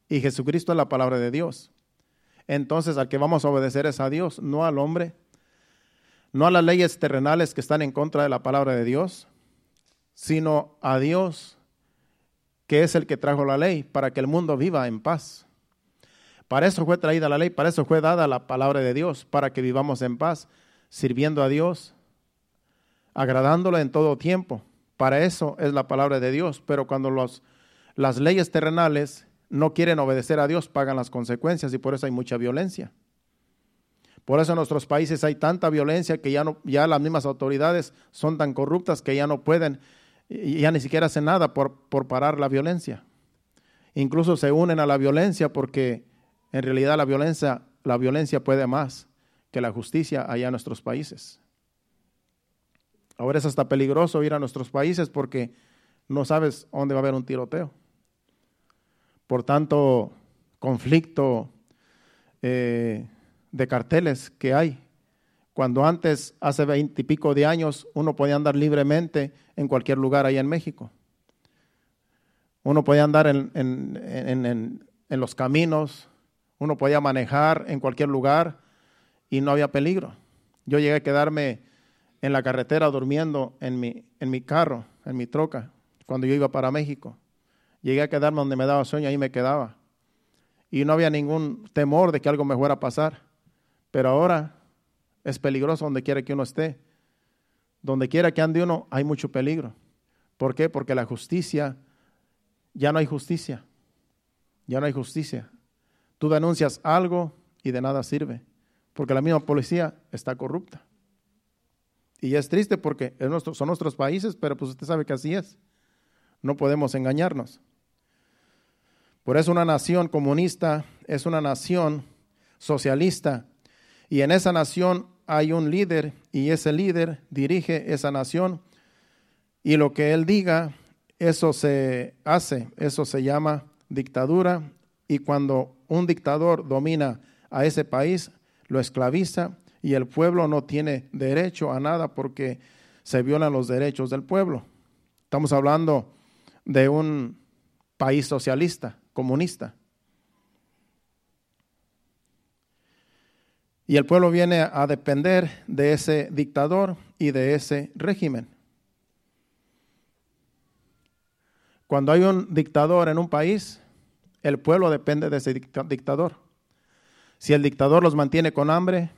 y Jesucristo es la palabra de Dios. Entonces al que vamos a obedecer es a Dios, no al hombre, no a las leyes terrenales que están en contra de la palabra de Dios, sino a Dios que es el que trajo la ley, para que el mundo viva en paz. Para eso fue traída la ley, para eso fue dada la palabra de Dios, para que vivamos en paz, sirviendo a Dios, agradándolo en todo tiempo. Para eso es la palabra de Dios. Pero cuando las leyes terrenales no quieren obedecer a Dios, pagan las consecuencias y por eso hay mucha violencia. Por eso en nuestros países hay tanta violencia que ya, no, ya las mismas autoridades son tan corruptas que ya no pueden y ya ni siquiera hacen nada por, por parar la violencia. Incluso se unen a la violencia porque en realidad la violencia, la violencia puede más que la justicia allá en nuestros países. Ahora es hasta peligroso ir a nuestros países porque no sabes dónde va a haber un tiroteo. Por tanto, conflicto eh, de carteles que hay cuando antes, hace veinte y pico de años, uno podía andar libremente en cualquier lugar ahí en México. Uno podía andar en, en, los caminos, uno podía manejar en cualquier lugar y no había peligro. Yo llegué a quedarme en la carretera durmiendo en mi, en mi carro, en mi troca, cuando yo iba para México. Llegué a quedarme donde me daba sueño, ahí me quedaba. Y no había ningún temor de que algo me fuera a pasar. Pero ahora es peligroso donde quiera que uno esté. Donde quiera que ande uno, hay mucho peligro. ¿Por qué? Porque la justicia, ya no hay justicia. Ya no hay justicia. Tú denuncias algo y de nada sirve. Porque la misma policía está corrupta. Y es triste porque son nuestros países, pero pues usted sabe que así es. No podemos engañarnos. Por eso una nación comunista es una nación socialista. Y en esa nación hay un líder y ese líder dirige esa nación y lo que él diga, eso se hace, eso se llama dictadura y cuando un dictador domina a ese país, lo esclaviza y el pueblo no tiene derecho a nada porque se violan los derechos del pueblo. Estamos hablando de un país socialista, comunista. Y el pueblo viene a depender de ese dictador y de ese régimen. Cuando hay un dictador en un país, el pueblo depende de ese dictador. Si el dictador los mantiene con hambre,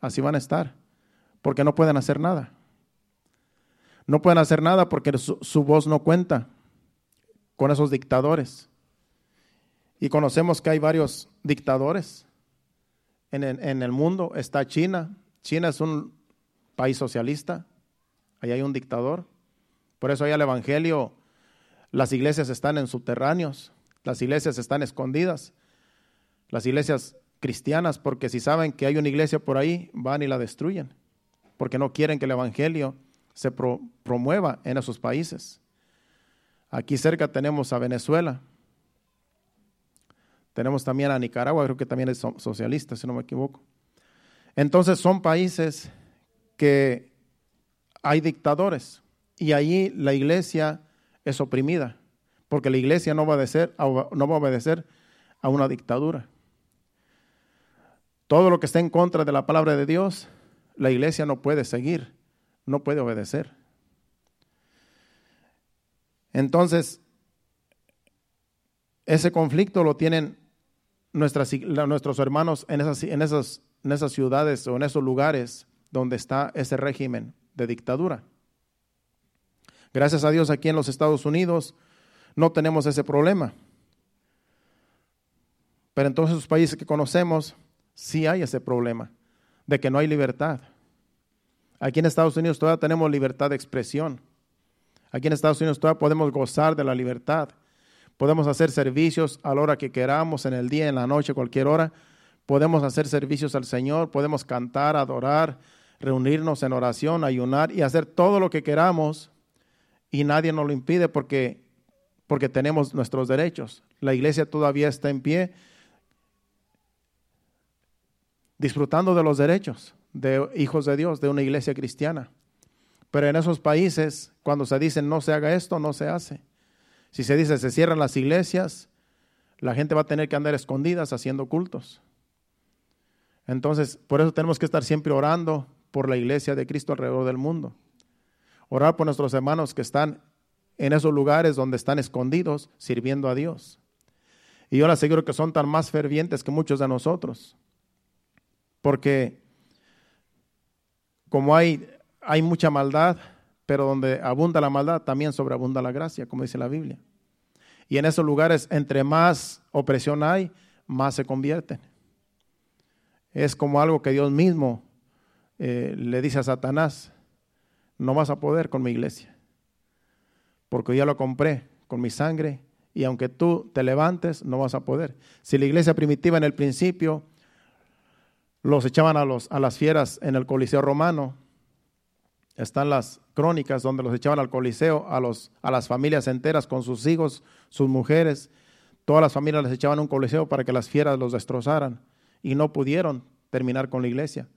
así van a estar, porque no pueden hacer nada. No pueden hacer nada porque su, voz no cuenta con esos dictadores. Y conocemos que hay varios dictadores en el, mundo está China. China es un país socialista. Ahí hay un dictador. Por eso allá el Evangelio, las iglesias están en subterráneos, las iglesias están escondidas, las iglesias cristianas, porque si saben que hay una iglesia por ahí, van y la destruyen, porque no quieren que el Evangelio se promueva en esos países. Aquí cerca tenemos a Venezuela, tenemos también a Nicaragua, creo que también es socialista, si no me equivoco. Entonces son países que hay dictadores y allí la iglesia es oprimida, porque la iglesia no va a obedecer, no va a, obedecer a una dictadura. Todo lo que está en contra de la palabra de Dios, la iglesia no puede seguir, no puede obedecer. Entonces, ese conflicto lo tienen nuestros hermanos en esas, en, esas, en esas ciudades o en esos lugares donde está ese régimen de dictadura. Gracias a Dios aquí en los Estados Unidos no tenemos ese problema. Pero en todos esos países que conocemos sí hay ese problema de que no hay libertad. Aquí en Estados Unidos todavía tenemos libertad de expresión. Aquí en Estados Unidos todavía podemos gozar de la libertad. Podemos hacer servicios a la hora que queramos, en el día, en la noche, cualquier hora. Podemos hacer servicios al Señor, podemos cantar, adorar, reunirnos en oración, ayunar y hacer todo lo que queramos y nadie nos lo impide porque, porque tenemos nuestros derechos. La iglesia todavía está en pie disfrutando de los derechos de hijos de Dios, de una iglesia cristiana. Pero en esos países, cuando se dice no se haga esto, no se hace. Si se dice se cierran las iglesias, la gente va a tener que andar escondidas haciendo cultos. Entonces, por eso tenemos que estar siempre orando por la iglesia de Cristo alrededor del mundo. Orar por nuestros hermanos que están en esos lugares donde están escondidos sirviendo a Dios. Y yo les aseguro que son tan más fervientes que muchos de nosotros. Porque como hay, hay mucha maldad, pero donde abunda la maldad, también sobreabunda la gracia, como dice la Biblia. Y en esos lugares, entre más opresión hay, más se convierten. Es como algo que Dios mismo eh, le dice a Satanás, no vas a poder con mi iglesia, porque ya lo compré con mi sangre y aunque tú te levantes, no vas a poder. Si la iglesia primitiva en el principio los echaban a, los, a las fieras en el Coliseo romano, están las crónicas donde los echaban al Coliseo, a, los, a las familias enteras con sus hijos, sus mujeres, todas las familias les echaban a un Coliseo para que las fieras los destrozaran y no pudieron terminar con la iglesia.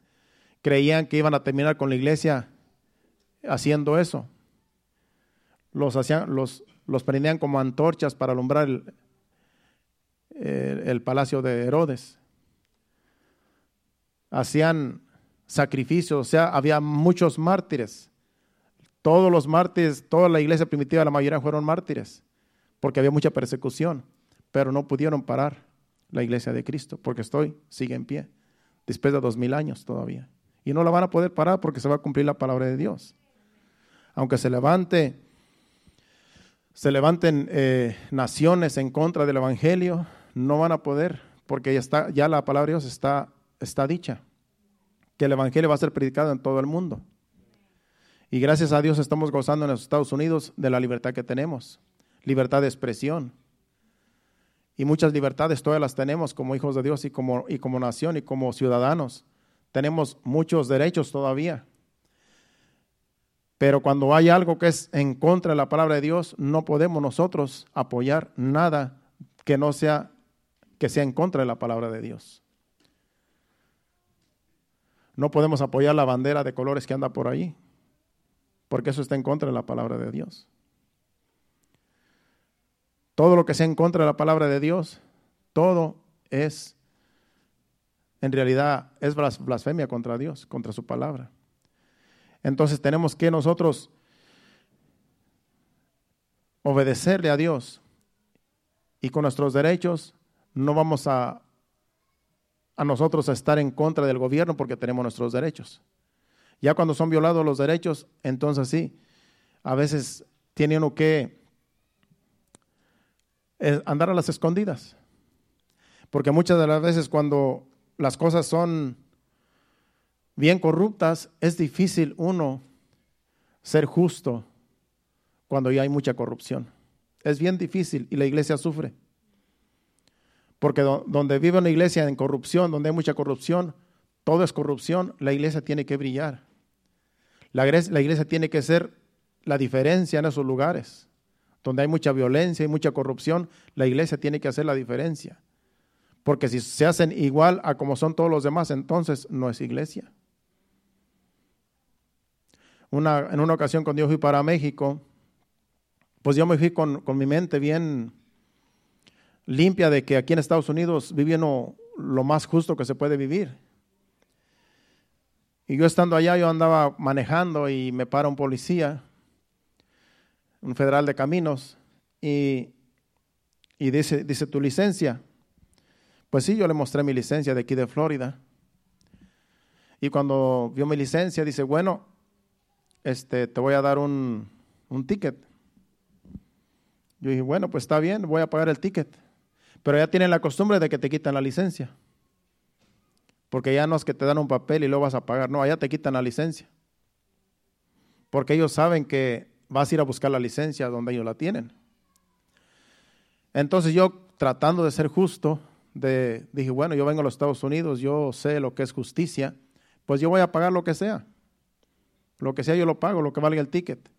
Creían que iban a terminar con la iglesia haciendo eso. Los, hacían, los, los prendían como antorchas para alumbrar el, el, palacio de Herodes. Hacían sacrificios, o sea, había muchos mártires. Todos los mártires, toda la iglesia primitiva, la mayoría fueron mártires, porque había mucha persecución, pero no pudieron parar la iglesia de Cristo, porque estoy, sigue en pie, después de dos mil años todavía. Y no la van a poder parar porque se va a cumplir la palabra de Dios aunque se levante, se levanten eh, naciones en contra del Evangelio, no van a poder, porque ya, está, ya la palabra de Dios está, está dicha, que el Evangelio va a ser predicado en todo el mundo. Y gracias a Dios estamos gozando en los Estados Unidos de la libertad que tenemos, libertad de expresión. Y muchas libertades todas las tenemos como hijos de Dios y como, y como nación y como ciudadanos. Tenemos muchos derechos todavía. Pero cuando hay algo que es en contra de la palabra de Dios, no podemos nosotros apoyar nada que no sea que sea en contra de la palabra de Dios. No podemos apoyar la bandera de colores que anda por ahí, porque eso está en contra de la palabra de Dios. Todo lo que sea en contra de la palabra de Dios, todo es, en realidad, es blasfemia contra Dios, contra su palabra. Entonces tenemos que nosotros obedecerle a Dios y con nuestros derechos no vamos a, a nosotros a estar en contra del gobierno porque tenemos nuestros derechos. Ya cuando son violados los derechos, entonces sí, a veces tiene uno que eh, andar a las escondidas. Porque muchas de las veces cuando las cosas son bien corruptas, es difícil uno ser justo cuando ya hay mucha corrupción. Es bien difícil y la iglesia sufre. Porque donde vive una iglesia en corrupción, donde hay mucha corrupción, todo es corrupción, la iglesia tiene que brillar. La iglesia, tiene que ser la diferencia en esos lugares. Donde hay mucha violencia y mucha corrupción, la iglesia tiene que hacer la diferencia. Porque si se hacen igual a como son todos los demás, entonces no es iglesia en una ocasión cuando yo fui para México, pues yo me fui con, mi mente bien limpia de que aquí en Estados Unidos viviendo lo más justo que se puede vivir. Y yo estando allá, yo andaba manejando y me para un policía, un federal de caminos, y, y dice, dice tu licencia. Pues sí, yo le mostré mi licencia de aquí de Florida. Y cuando vio mi licencia, dice, bueno, este, te voy a dar un, un ticket. Yo dije, bueno, pues está bien, voy a pagar el ticket. Pero ya tienen la costumbre de que te quitan la licencia. Porque ya no es que te dan un papel y lo vas a pagar, no, allá te quitan la licencia. Porque ellos saben que vas a ir a buscar la licencia donde ellos la tienen. Entonces yo, tratando de ser justo, de, dije, bueno, yo vengo a los Estados Unidos, yo sé lo que es justicia, pues yo voy a pagar lo que sea. Lo que sea yo lo pago, lo que valga el ticket.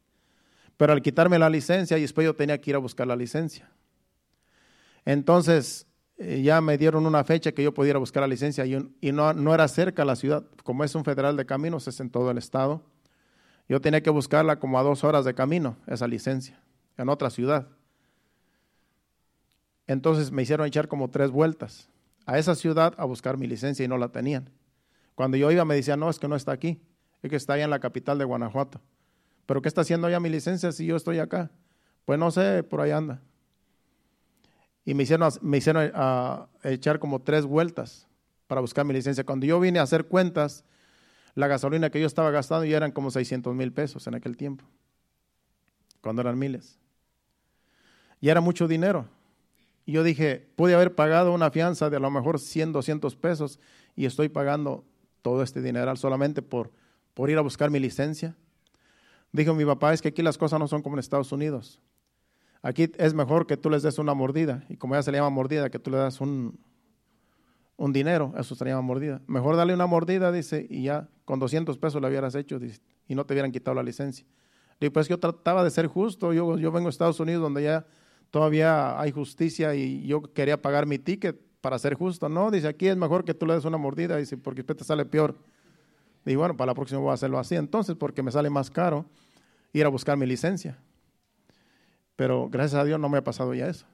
Pero al quitarme la licencia, y después yo tenía que ir a buscar la licencia. Entonces, eh, ya me dieron una fecha que yo pudiera buscar la licencia y, no, no, era cerca la ciudad, como es un federal de caminos, es en todo el estado. Yo tenía que buscarla como a dos horas de camino, esa licencia, en otra ciudad. Entonces me hicieron echar como tres vueltas a esa ciudad a buscar mi licencia y no la tenían. Cuando yo iba me decían, no, es que no está aquí, es que está allá en la capital de Guanajuato. ¿Pero qué está haciendo ya mi licencia si yo estoy acá? Pues no sé, por ahí anda y me hicieron, me hicieron a, echar como tres vueltas para buscar mi licencia. Cuando yo vine a hacer cuentas, la gasolina que yo estaba gastando ya eran como 600 mil pesos en aquel tiempo, cuando eran miles. Y era mucho dinero. Y yo dije, pude haber pagado una fianza de a lo mejor 100, 200 pesos y estoy pagando todo este dinero solamente por, por ir a buscar mi licencia. Dijo mi papá, es que aquí las cosas no son como en Estados Unidos. Aquí es mejor que tú les des una mordida, y como ya se le llama mordida, que tú le das un, un dinero, eso se le llama mordida. Mejor darle una mordida, dice, y ya con 200 pesos lo hubieras hecho y no te hubieran quitado la licencia. Y pues yo trataba de ser justo, yo, yo vengo a Estados Unidos donde ya todavía hay justicia y yo quería pagar mi ticket para ser justo. No, dice, aquí es mejor que tú le des una mordida, dice, porque después te sale peor. Y bueno, para la próxima voy a hacerlo así entonces, porque me sale más caro ir a buscar mi licencia. Pero gracias a Dios no me ha pasado ya eso.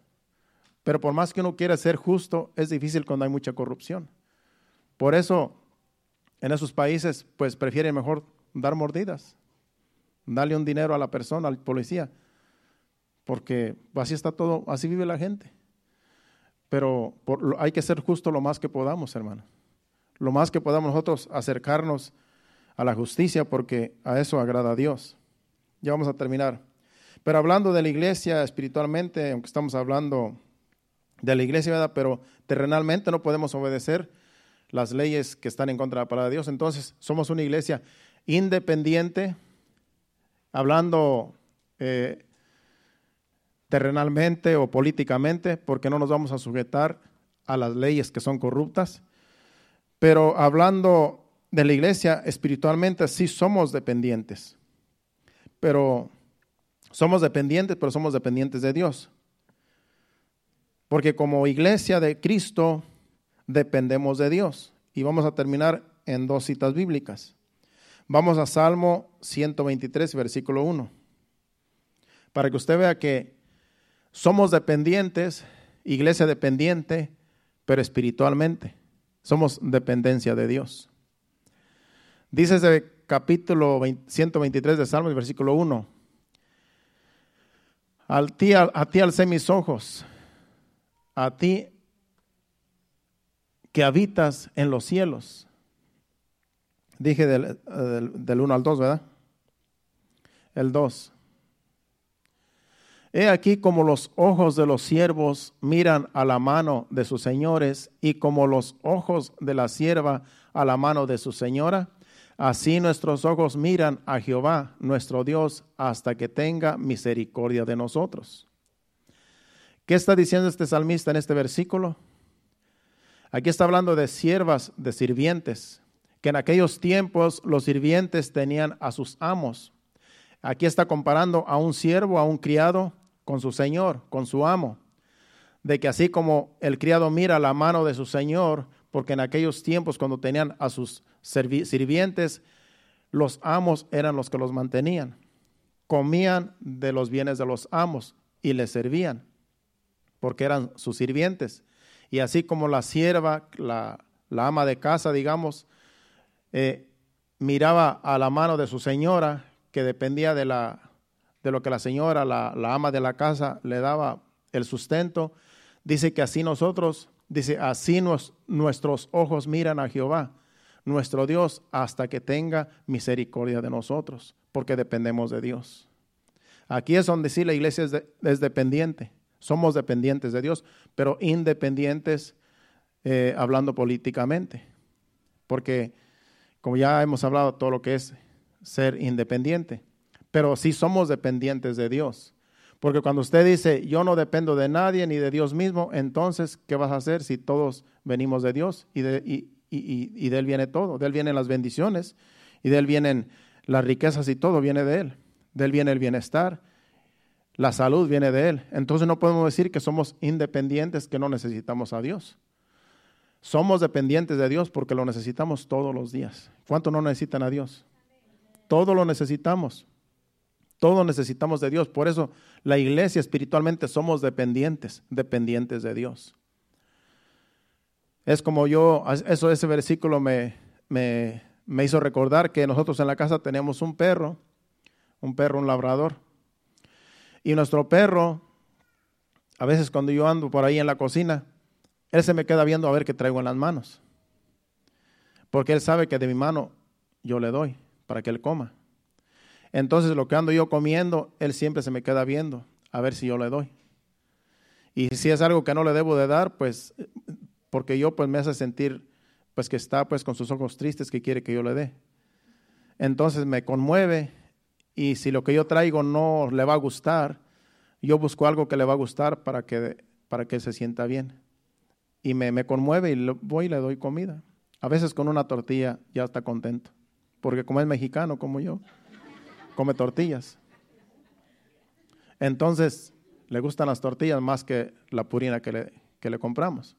Pero por más que uno quiera ser justo, es difícil cuando hay mucha corrupción. Por eso, en esos países, pues prefieren mejor dar mordidas, darle un dinero a la persona, al policía, porque así está todo, así vive la gente. Pero hay que ser justo lo más que podamos, hermano. Lo más que podamos nosotros acercarnos a la justicia, porque a eso agrada a Dios. Ya vamos a terminar. Pero hablando de la iglesia espiritualmente, aunque estamos hablando de la iglesia, pero terrenalmente no podemos obedecer las leyes que están en contra de la palabra de Dios. Entonces, somos una iglesia independiente, hablando eh, terrenalmente o políticamente, porque no nos vamos a sujetar a las leyes que son corruptas. Pero hablando de la iglesia espiritualmente, sí somos dependientes. Pero somos dependientes, pero somos dependientes de Dios. Porque como iglesia de Cristo dependemos de Dios. Y vamos a terminar en dos citas bíblicas. Vamos a Salmo 123, versículo 1. Para que usted vea que somos dependientes, iglesia dependiente, pero espiritualmente. Somos dependencia de Dios. Dice ese capítulo 123 de Salmos, versículo 1 a, ti alcé mis ojos, a ti que habitas en los cielos. Dije del, del, 1 al 2, ¿verdad? El 2. He aquí como los ojos de los siervos miran a la mano de sus señores y como los ojos de la sierva a la mano de su señora Así nuestros ojos miran a Jehová, nuestro Dios, hasta que tenga misericordia de nosotros. ¿Qué está diciendo este salmista en este versículo? Aquí está hablando de siervas, de sirvientes, que en aquellos tiempos los sirvientes tenían a sus amos. Aquí está comparando a un siervo, a un criado, con su señor, con su amo. De que así como el criado mira la mano de su señor, porque en aquellos tiempos cuando tenían a sus sirvientes, los amos eran los que los mantenían. Comían de los bienes de los amos y les servían, porque eran sus sirvientes. Y así como la sierva, la, ama de casa, digamos, eh, miraba a la mano de su señora, que dependía de, la, de lo que la señora, la, ama de la casa, le daba el sustento, dice que así nosotros Dice, así nos, nuestros ojos miran a Jehová, nuestro Dios, hasta que tenga misericordia de nosotros, porque dependemos de Dios. Aquí es donde sí la iglesia es, dependiente. Somos dependientes de Dios, pero independientes eh, hablando políticamente. Porque, como ya hemos hablado, todo lo que es ser independiente. Pero sí somos dependientes de Dios. Porque cuando usted dice, yo no dependo de nadie ni de Dios mismo, entonces, ¿qué vas a hacer si todos venimos de Dios y de, y, de Él viene todo? De Él vienen las bendiciones y de Él vienen las riquezas y todo viene de Él. De Él viene el bienestar, la salud viene de Él. Entonces no podemos decir que somos independientes, que no necesitamos a Dios. Somos dependientes de Dios porque lo necesitamos todos los días. ¿Cuánto no necesitan a Dios? Todo lo necesitamos. Todo necesitamos de Dios. Por eso la iglesia espiritualmente somos dependientes, dependientes de Dios. Es como yo, eso ese versículo me, me, me hizo recordar que nosotros en la casa tenemos un perro, un perro, un labrador. Y nuestro perro, a veces cuando yo ando por ahí en la cocina, él se me queda viendo a ver qué traigo en las manos. Porque él sabe que de mi mano yo le doy para que él coma. Entonces lo que ando yo comiendo, él siempre se me queda viendo a ver si yo le doy. Y si es algo que no le debo de dar, pues porque yo pues me hace sentir pues que está pues con sus ojos tristes que quiere que yo le dé. Entonces me conmueve y si lo que yo traigo no le va a gustar, yo busco algo que le va a gustar para que, para que se sienta bien. Y me, me conmueve y voy y le doy comida. A veces con una tortilla ya está contento, porque como es mexicano como yo, come tortillas. Entonces, le gustan las tortillas más que la purina que le, que le compramos.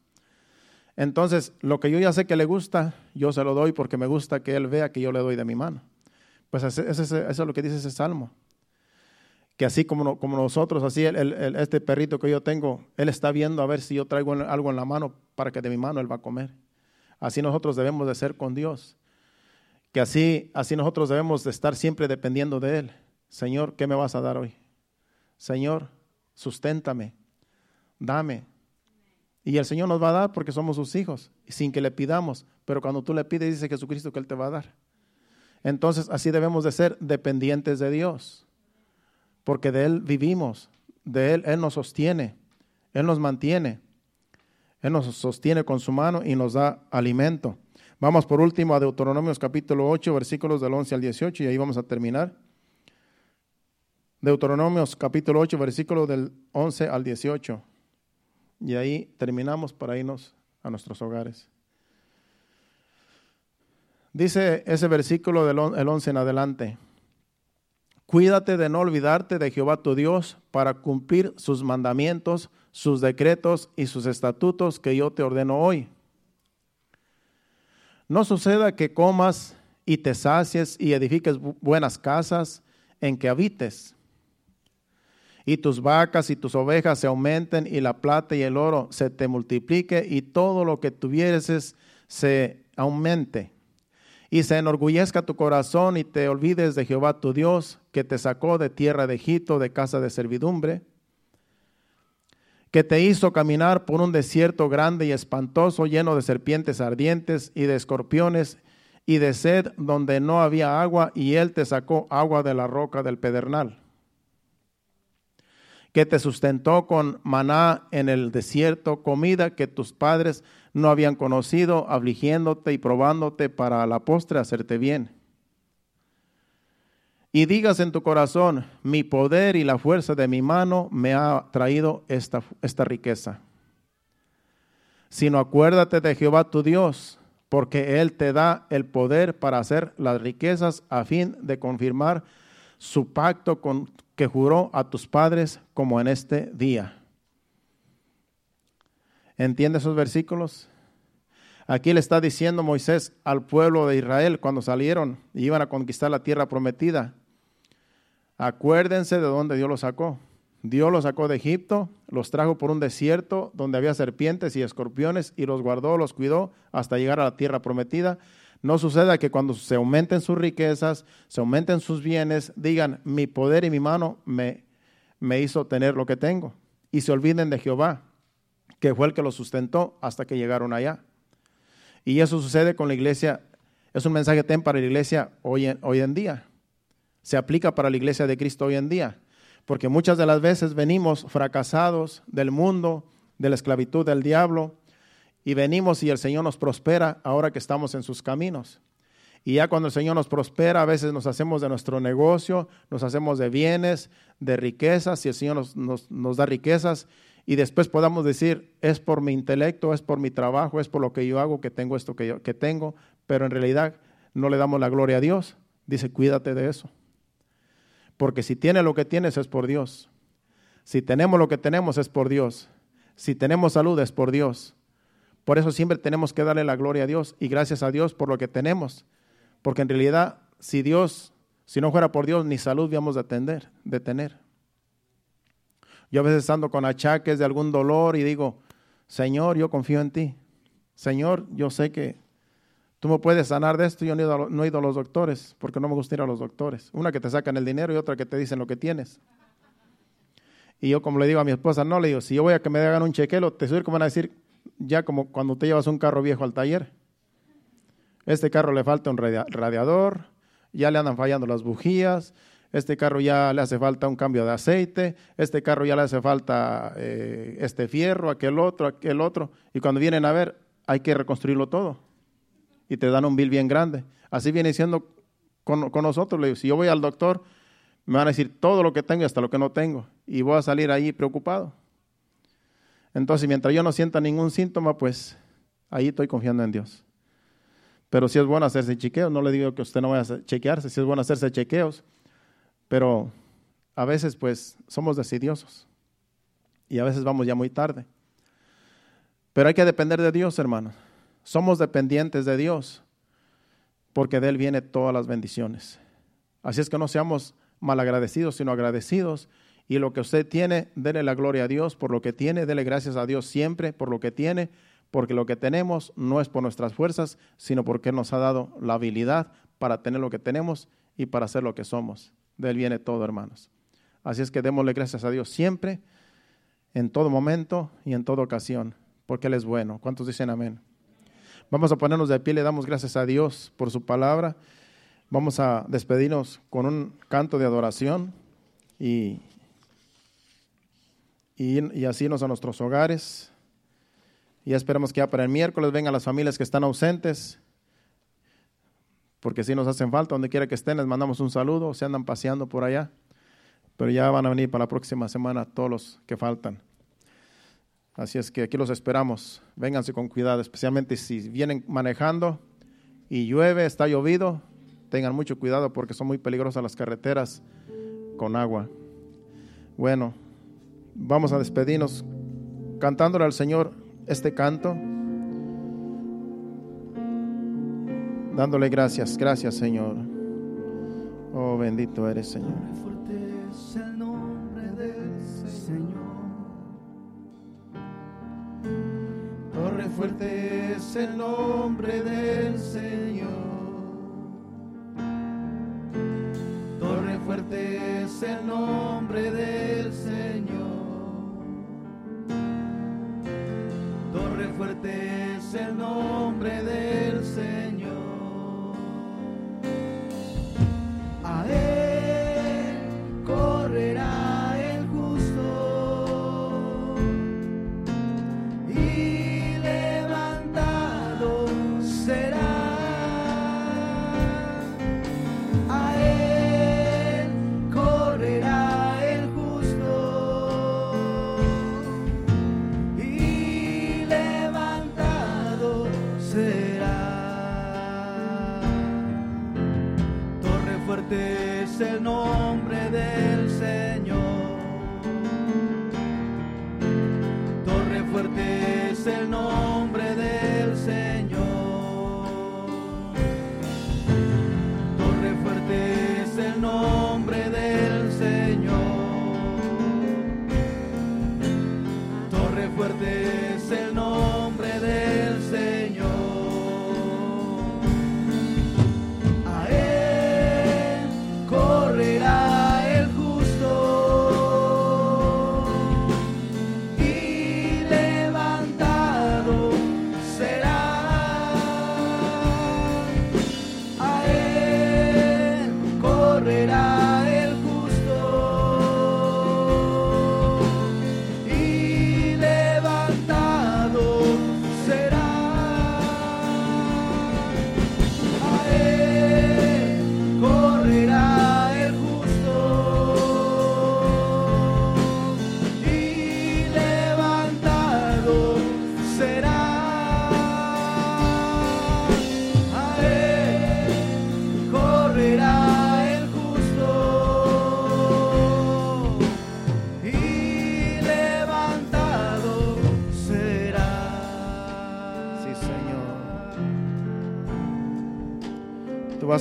Entonces, lo que yo ya sé que le gusta, yo se lo doy porque me gusta que él vea que yo le doy de mi mano. Pues eso, es lo que dice ese salmo. Que así como, como nosotros, así este perrito que yo tengo, él está viendo a ver si yo traigo algo en la mano para que de mi mano él va a comer. Así nosotros debemos de ser con Dios. Que así, así nosotros debemos de estar siempre dependiendo de Él. Señor, ¿qué me vas a dar hoy? Señor, susténtame, dame. Y el Señor nos va a dar porque somos sus hijos, sin que le pidamos. Pero cuando tú le pides, dice Jesucristo que Él te va a dar. Entonces así debemos de ser dependientes de Dios, porque de Él vivimos, de Él Él nos sostiene, Él nos mantiene, Él nos sostiene con su mano y nos da alimento. Vamos por último a Deuteronomios capítulo 8, versículos del 11 al 18 y ahí vamos a terminar. Deuteronomios capítulo 8, versículos del 11 al 18. Y ahí terminamos para irnos a nuestros hogares. Dice ese versículo del 11 en adelante. Cuídate de no olvidarte de Jehová tu Dios para cumplir sus mandamientos, sus decretos y sus estatutos que yo te ordeno hoy. No suceda que comas y te sacies y edifiques buenas casas en que habites. Y tus vacas y tus ovejas se aumenten y la plata y el oro se te multiplique y todo lo que tuvieres se aumente. Y se enorgullezca tu corazón y te olvides de Jehová tu Dios, que te sacó de tierra de Egipto, de casa de servidumbre, que te hizo caminar por un desierto grande y espantoso, lleno de serpientes ardientes y de escorpiones y de sed donde no había agua, y él te sacó agua de la roca del pedernal que te sustentó con maná en el desierto, comida que tus padres no habían conocido, afligiéndote y probándote para a la postre hacerte bien. Y digas en tu corazón, mi poder y la fuerza de mi mano me ha traído esta, esta riqueza. Sino acuérdate de Jehová tu Dios, porque Él te da el poder para hacer las riquezas a fin de confirmar su pacto con, que juró a tus padres como en este día. ¿Entiende esos versículos? Aquí le está diciendo Moisés al pueblo de Israel cuando salieron y iban a conquistar la tierra prometida. Acuérdense de dónde Dios los sacó. Dios los sacó de Egipto, los trajo por un desierto donde había serpientes y escorpiones y los guardó, los cuidó hasta llegar a la tierra prometida no suceda que cuando se aumenten sus riquezas, se aumenten sus bienes, digan, mi poder y mi mano me, me hizo tener lo que tengo. Y se olviden de Jehová, que fue el que los sustentó hasta que llegaron allá. Y eso sucede con la iglesia, es un mensaje ten para la iglesia hoy en, hoy en día. Se aplica para la iglesia de Cristo hoy en día. Porque muchas de las veces venimos fracasados del mundo, de la esclavitud del diablo, y venimos y el Señor nos prospera ahora que estamos en sus caminos. Y ya cuando el Señor nos prospera, a veces nos hacemos de nuestro negocio, nos hacemos de bienes, de riquezas, y el Señor nos, da riquezas, y después podamos decir, es por mi intelecto, es por mi trabajo, es por lo que yo hago que tengo esto que, yo, que tengo, pero en realidad no le damos la gloria a Dios. Dice, cuídate de eso. Porque si tienes lo que tienes es por Dios. Si tenemos lo que tenemos es por Dios. Si tenemos salud es por Dios. Por eso siempre tenemos que darle la gloria a Dios y gracias a Dios por lo que tenemos. Porque en realidad, si Dios, si no fuera por Dios, ni salud íbamos a atender, de tener. Yo a veces ando con achaques de algún dolor y digo, Señor, yo confío en ti. Señor, yo sé que tú me puedes sanar de esto. Yo no he, ido, a los doctores porque no me gusta ir a los doctores. Una que te sacan el dinero y otra que te dicen lo que tienes. Y yo como le digo a mi esposa, no, le digo, si yo voy a que me hagan un chequeo, te suyo que van a decir, ya como cuando te llevas un carro viejo al taller. Este carro le falta un radiador, ya le andan fallando las bujías, este carro ya le hace falta un cambio de aceite, este carro ya le hace falta eh, este fierro, aquel otro, aquel otro, y cuando vienen a ver, hay que reconstruirlo todo. Y te dan un bill bien grande. Así viene siendo con, con nosotros. Si yo voy al doctor, me van a decir todo lo que tengo y hasta lo que no tengo, y voy a salir ahí preocupado. Entonces, mientras yo no sienta ningún síntoma, pues ahí estoy confiando en Dios. Pero si es bueno hacerse chequeos, no le digo que usted no vaya a chequearse, si es bueno hacerse chequeos, pero a veces pues somos decidiosos y a veces vamos ya muy tarde. Pero hay que depender de Dios, hermanos. Somos dependientes de Dios porque de Él vienen todas las bendiciones. Así es que no seamos malagradecidos, sino agradecidos y lo que usted tiene, dele la gloria a Dios por lo que tiene, dele gracias a Dios siempre por lo que tiene, porque lo que tenemos no es por nuestras fuerzas, sino porque nos ha dado la habilidad para tener lo que tenemos y para ser lo que somos. De Él viene todo, hermanos. Así es que démosle gracias a Dios siempre, en todo momento y en toda ocasión, porque Él es bueno. ¿Cuántos dicen amén? Vamos a ponernos de pie, le damos gracias a Dios por su palabra. Vamos a despedirnos con un canto de adoración y y, así irnos a nuestros hogares. Y esperamos que ya para el miércoles vengan las familias que están ausentes, porque si nos hacen falta, donde quiera que estén, les mandamos un saludo, se andan paseando por allá, pero ya van a venir para la próxima semana todos los que faltan. Así es que aquí los esperamos, vénganse con cuidado, especialmente si vienen manejando y llueve, está llovido, tengan mucho cuidado porque son muy peligrosas las carreteras con agua. Bueno, Vamos a despedirnos cantándole al Señor este canto, dándole gracias, gracias Señor. Oh, bendito eres Señor. Fuerte es el nombre del Señor. Torre fuerte es el nombre del Señor. Torre fuerte es el nombre del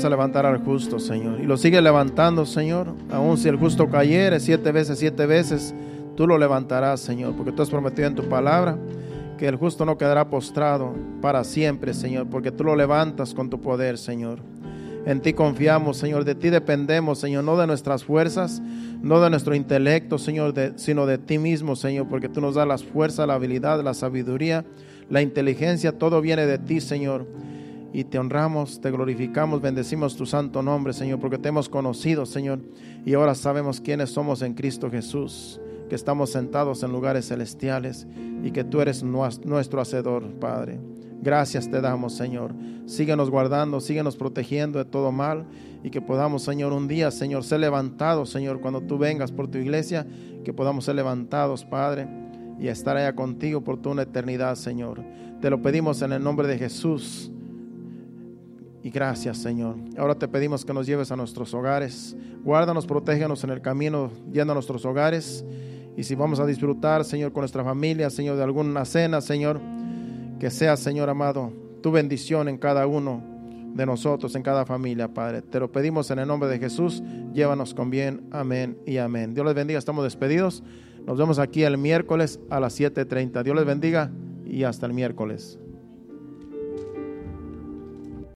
a levantar al justo, Señor. Y lo sigue levantando, Señor. Aun si el justo cayere siete veces, siete veces, tú lo levantarás, Señor. Porque tú has prometido en tu palabra que el justo no quedará postrado para siempre, Señor. Porque tú lo levantas con tu poder, Señor. En ti confiamos, Señor. De ti dependemos, Señor. No de nuestras fuerzas, no de nuestro intelecto, Señor, sino de ti mismo, Señor. Porque tú nos das las fuerzas, la habilidad, la sabiduría, la inteligencia. Todo viene de ti, Señor y te honramos, te glorificamos, bendecimos tu santo nombre, Señor, porque te hemos conocido, Señor, y ahora sabemos quiénes somos en Cristo Jesús, que estamos sentados en lugares celestiales y que tú eres nuestro hacedor, Padre. Gracias te damos, Señor. Síguenos guardando, síguenos protegiendo de todo mal y que podamos, Señor, un día, Señor, ser levantados, Señor, cuando tú vengas por tu iglesia, que podamos ser levantados, Padre, y estar allá contigo por toda una eternidad, Señor. Te lo pedimos en el nombre de Jesús. Gracias, Señor. Ahora te pedimos que nos lleves a nuestros hogares. Guárdanos, protégenos en el camino, yendo a nuestros hogares. Y si vamos a disfrutar, Señor, con nuestra familia, Señor, de alguna cena, Señor, que sea, Señor amado, tu bendición en cada uno de nosotros, en cada familia, Padre. Te lo pedimos en el nombre de Jesús. Llévanos con bien. Amén y amén. Dios les bendiga. Estamos despedidos. Nos vemos aquí el miércoles a las 7.30. Dios les bendiga y hasta el miércoles.